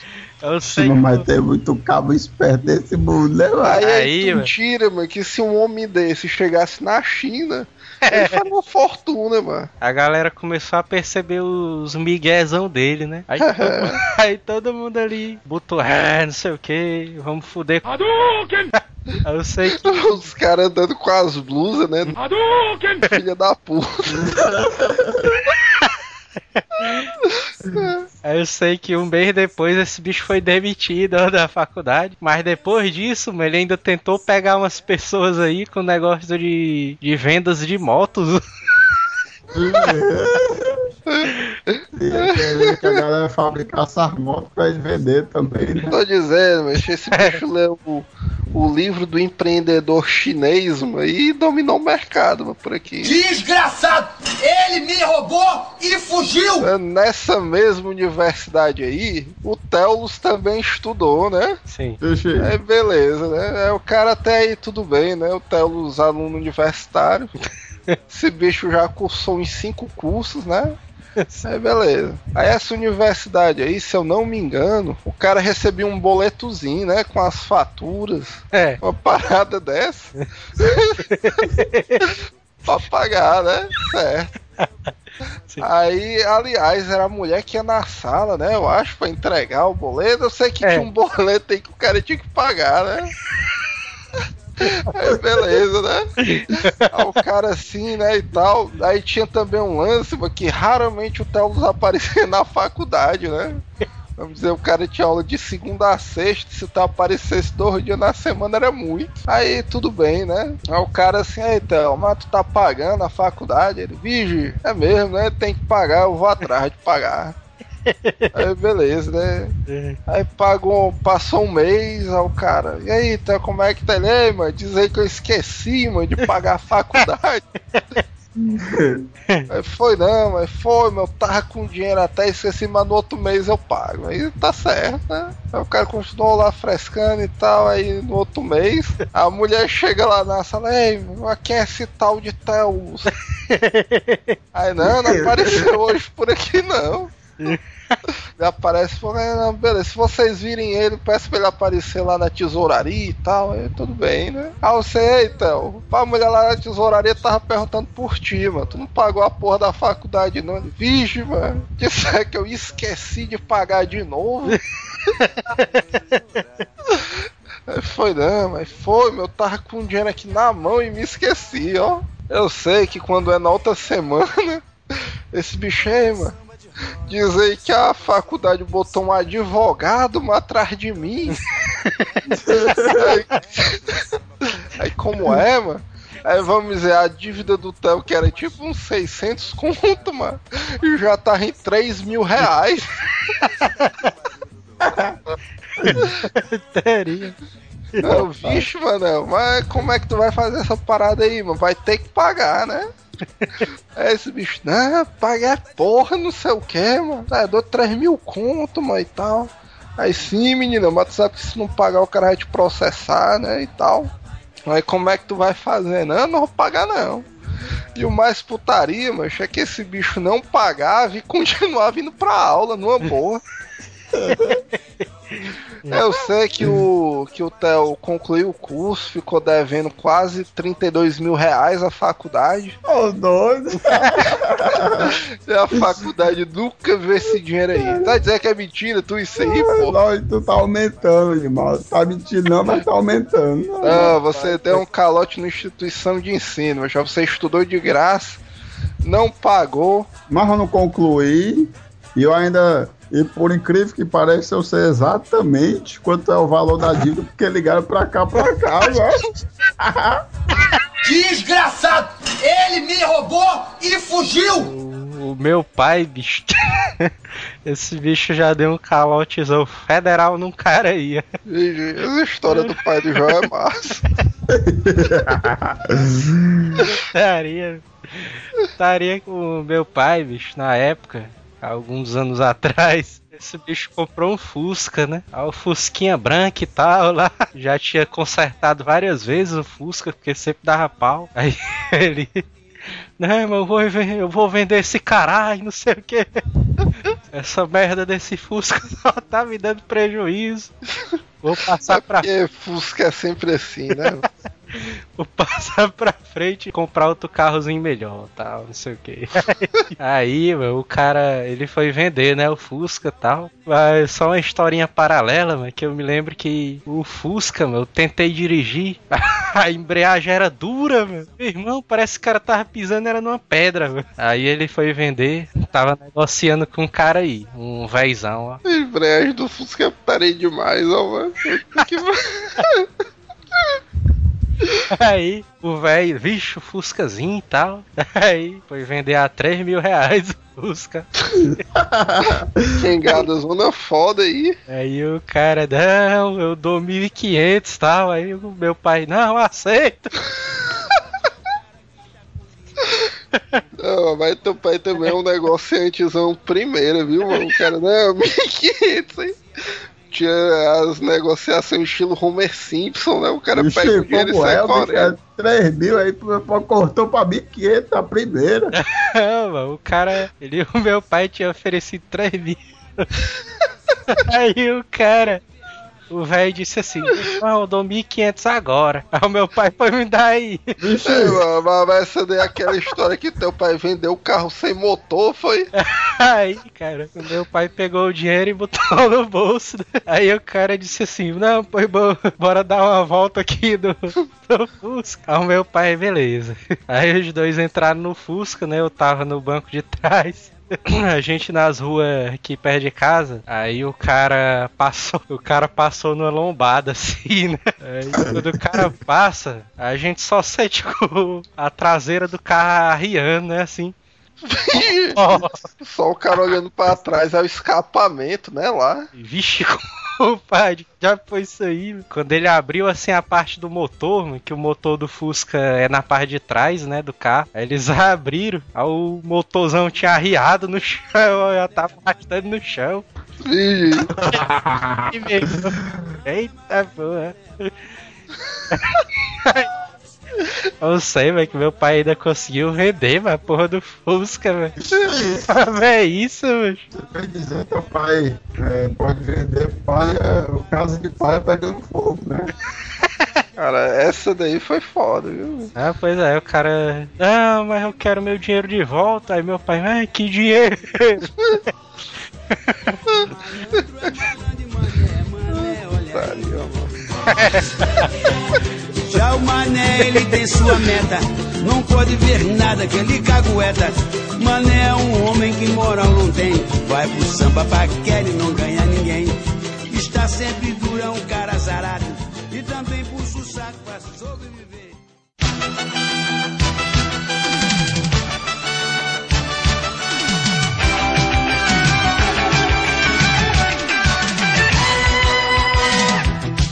Eu sei. Mas tem muito cabo esperto nesse mundo, né, mano? Aí, Aí, é mano. mentira, mano, que se um homem desse chegasse na China, *laughs* ele faria uma fortuna, mano. A galera começou a perceber os miguezão dele, né? Aí, *laughs* todo, aí todo mundo ali botou, é, não sei o que, vamos fuder. *laughs* Eu sei que Os caras andando com as blusas, né? Filha da puta. Eu sei que um mês depois esse bicho foi demitido *laughs* da faculdade. Mas depois disso, ele ainda tentou pegar umas pessoas aí com negócio de, de vendas de motos. *laughs* Querer que a galera fabricasse as motos pra vender também, né? Tô dizendo, mas esse bicho leu o, o livro do empreendedor chinês, mano, e dominou o mercado, mano, por aqui. Desgraçado! Ele me roubou e fugiu! É, Nessa mesma universidade aí, o Telos também estudou, né? Sim. Aí beleza, né? É, o cara até aí tudo bem, né? O Telos, aluno universitário. *laughs* Esse bicho já cursou em cinco cursos, né? Aí beleza. Aí essa universidade aí, se eu não me engano, o cara recebia um boletozinho, né? Com as faturas. É. Uma parada dessa. *laughs* pra pagar, né? Certo. Sim. Aí, aliás, era a mulher que ia na sala, né? Eu acho, pra entregar o boleto. Eu sei que É. tinha um boleto aí que o cara tinha que pagar, né? *laughs* Aí, *laughs* beleza, né? Aí o cara assim, né, e tal. Aí tinha também um lance, que raramente o Telos aparecia *laughs* na faculdade, né? Vamos dizer, o cara tinha aula de segunda a sexta, se tu aparecesse dois dias na semana era muito. Aí tudo bem, né? Aí o cara assim, aí então, mas tu tá pagando a faculdade? Ele, vige, é mesmo, né? Tem que pagar, eu vou atrás de pagar. *laughs* Aí beleza, né? Aí pagou, passou um mês, aí o cara, e aí, então como é que tá ele? Ei, mano, diz aí que eu esqueci, mano, de pagar a faculdade. *laughs* Aí foi não, mas foi, meu, tava com dinheiro até esqueci, mas no outro mês eu pago. Aí tá certo, né? Aí o cara continuou lá frescando e tal, aí no outro mês, a mulher chega lá na sala, ei, mas quem é esse tal de Teus? *laughs* Aí não, não apareceu hoje por aqui não. *laughs* Ele aparece, falou, "É, não, beleza, se vocês virem ele, peço pra ele aparecer lá na tesouraria e tal, aí tudo bem, né? Ah, você, então, a mulher lá na tesouraria tava perguntando por ti, mano, tu não pagou a porra da faculdade não? Vixe, mano, disser que eu esqueci de pagar de novo. *laughs* Foi não, mas foi, meu, eu tava com o dinheiro aqui na mão e me esqueci, ó. Eu sei que quando é na outra semana, *laughs* esse bicho aí, mano, diz aí que a faculdade botou um advogado atrás de mim. aí, *laughs* aí como é, mano? Aí vamos dizer, a dívida do Theo, que era tipo uns 600 conto, mano, e já tava em 3 mil reais. Teria. Eu, vixe, mano, mas como é que tu vai fazer essa parada aí, mano? Vai ter que pagar, né? Aí esse bicho, não, pagar porra, não sei o que, mano. É, eu dou 3 mil conto, mano, e tal. Aí sim, menina, mas tu sabe que se não pagar o cara vai te processar, né, e tal. Aí como é que tu vai fazer? Não, não vou pagar não. E o mais putaria, mano, é que esse bicho não pagava e *laughs* continuava vindo pra aula numa boa. *laughs* Eu sei que o, que o Theo concluiu o curso, ficou devendo quase 32 mil reais à faculdade. Ô, doido. E *laughs* a faculdade nunca vê esse dinheiro aí. Tá dizendo que é mentira tu isso aí, pô? Não, tu tá aumentando, irmão. Tá mentindo não, mas tá aumentando. Ah, você deu um calote na instituição de ensino, já você estudou de graça, não pagou. Mas eu não concluí. E eu ainda. E por incrível que pareça, eu sei exatamente quanto é o valor da dívida, porque ligaram pra cá, pra cá, velho. *laughs* Desgraçado! Ele me roubou e fugiu! O, o meu pai, bicho. *laughs* Esse bicho já deu um calotezão federal num cara aí. Essa história do pai do João é massa. *laughs* Estaria. Estaria com o meu pai, bicho, na época, alguns anos atrás. Esse bicho comprou um Fusca, né? Ah, O Fusquinha branco e tal lá. Já tinha consertado várias vezes o Fusca, porque sempre dava pau. Aí *laughs* ele. Não, mas eu vou, eu vou vender esse caralho, não sei o que. Essa merda desse Fusca *laughs* só tá me dando prejuízo. Vou passar pra Porque Fusca é sempre assim, né? *laughs* Vou passar pra frente e comprar outro carrozinho melhor, tal, não sei o que. *laughs* Aí, mano, o cara, ele foi vender, né, o Fusca tal. Mas só uma historinha paralela, mano, que eu me lembro que o Fusca, mano, eu tentei dirigir, *laughs* a embreagem era dura, mano. Meu irmão, parece que o cara tava pisando, era numa pedra, mano. Aí ele foi vender, tava negociando com um cara aí, um véizão, ó. A embreagem do Fusca parei demais, ó, mano. Que... *laughs* Aí o velho, bicho, Fuscazinho e tal. *laughs* Aí foi vender a 3 mil reais o Fusca. *laughs* Quem gada zona foda aí. Aí o cara, não, eu dou 1.500 e tal. Aí o meu pai, não, aceito. Não, mas teu pai também é um negociantezão primeiro, viu, mano? O cara, não, 1.500, hein? tinha as negociações estilo Homer Simpson, né? O cara Ixi, pega o dinheiro e sai é, correndo. 3 mil aí cortou pra 1.500 a primeira. Não, o cara, ele, o meu pai tinha oferecido 3 mil. *laughs* aí o cara o velho disse assim: Irmão, eu dou 1.500 agora. *laughs* Aí o meu pai foi me dar aí. Vixe, é. mano, mas essa daí é aquela história que teu pai vendeu o carro sem motor, foi? *laughs* Aí, cara, meu pai pegou o dinheiro e botou no bolso. Né? Aí o cara disse assim: Não, pois bom, bora dar uma volta aqui do no Fusca. Aí o meu pai, beleza. Aí os dois entraram no Fusca, né? Eu tava no banco de trás. *coughs* a gente nas ruas aqui perto de casa, aí o cara passou, o cara passou numa lombada *laughs* assim, né? Aí quando o cara passa, a gente só sente o, a traseira do carro arriando, né? Assim. *laughs* Só o cara olhando para trás, é o escapamento, né? Lá. Vixe, como *laughs* compadre, já foi isso aí. Quando ele abriu assim a parte do motor, que o motor do Fusca é na parte de trás, né, do carro. Aí eles *laughs* abriram, aí o motorzão tinha arriado no *laughs* chão, já tava arrastando no chão. Eita, boa. Eu não sei, velho, que meu pai ainda conseguiu render, mas porra do Fusca, velho. *laughs* é isso, velho. Você quer dizer que o pai é, pode vender palha, é, o caso de palha é pegando fogo, né? *laughs* Cara, essa daí foi foda, viu? Ah, pois é, o cara. Ah, mas eu quero meu dinheiro de volta. Aí meu pai, ai, ah, que dinheiro! *laughs* Pariu, mano. Já o Mané, ele tem sua meta. Não pode ver nada que ele cagueta. Mané é um homem que moral não tem. Vai pro samba pra e não ganha ninguém. Está sempre dura é um cara zarado. E também puxa o saco pra sobreviver.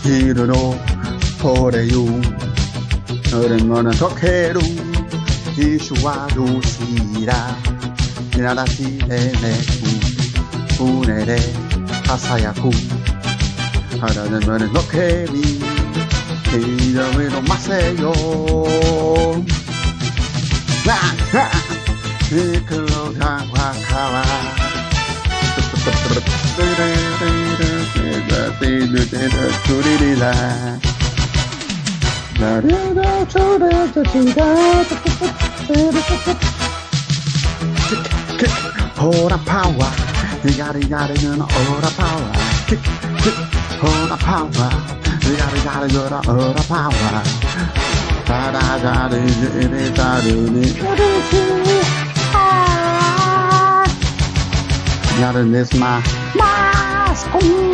Tiro no for you. Nothing gonna talk to you. You should wear a suit. You need a suit. You need a suit. You need a suit. You need a suit. You need a a suit. Hold a power, you got it, got it, and hold a power. Kick, kick, hold a power, you got it, got it, and hold a power. Da da da da da da da da. Got it, this my my school.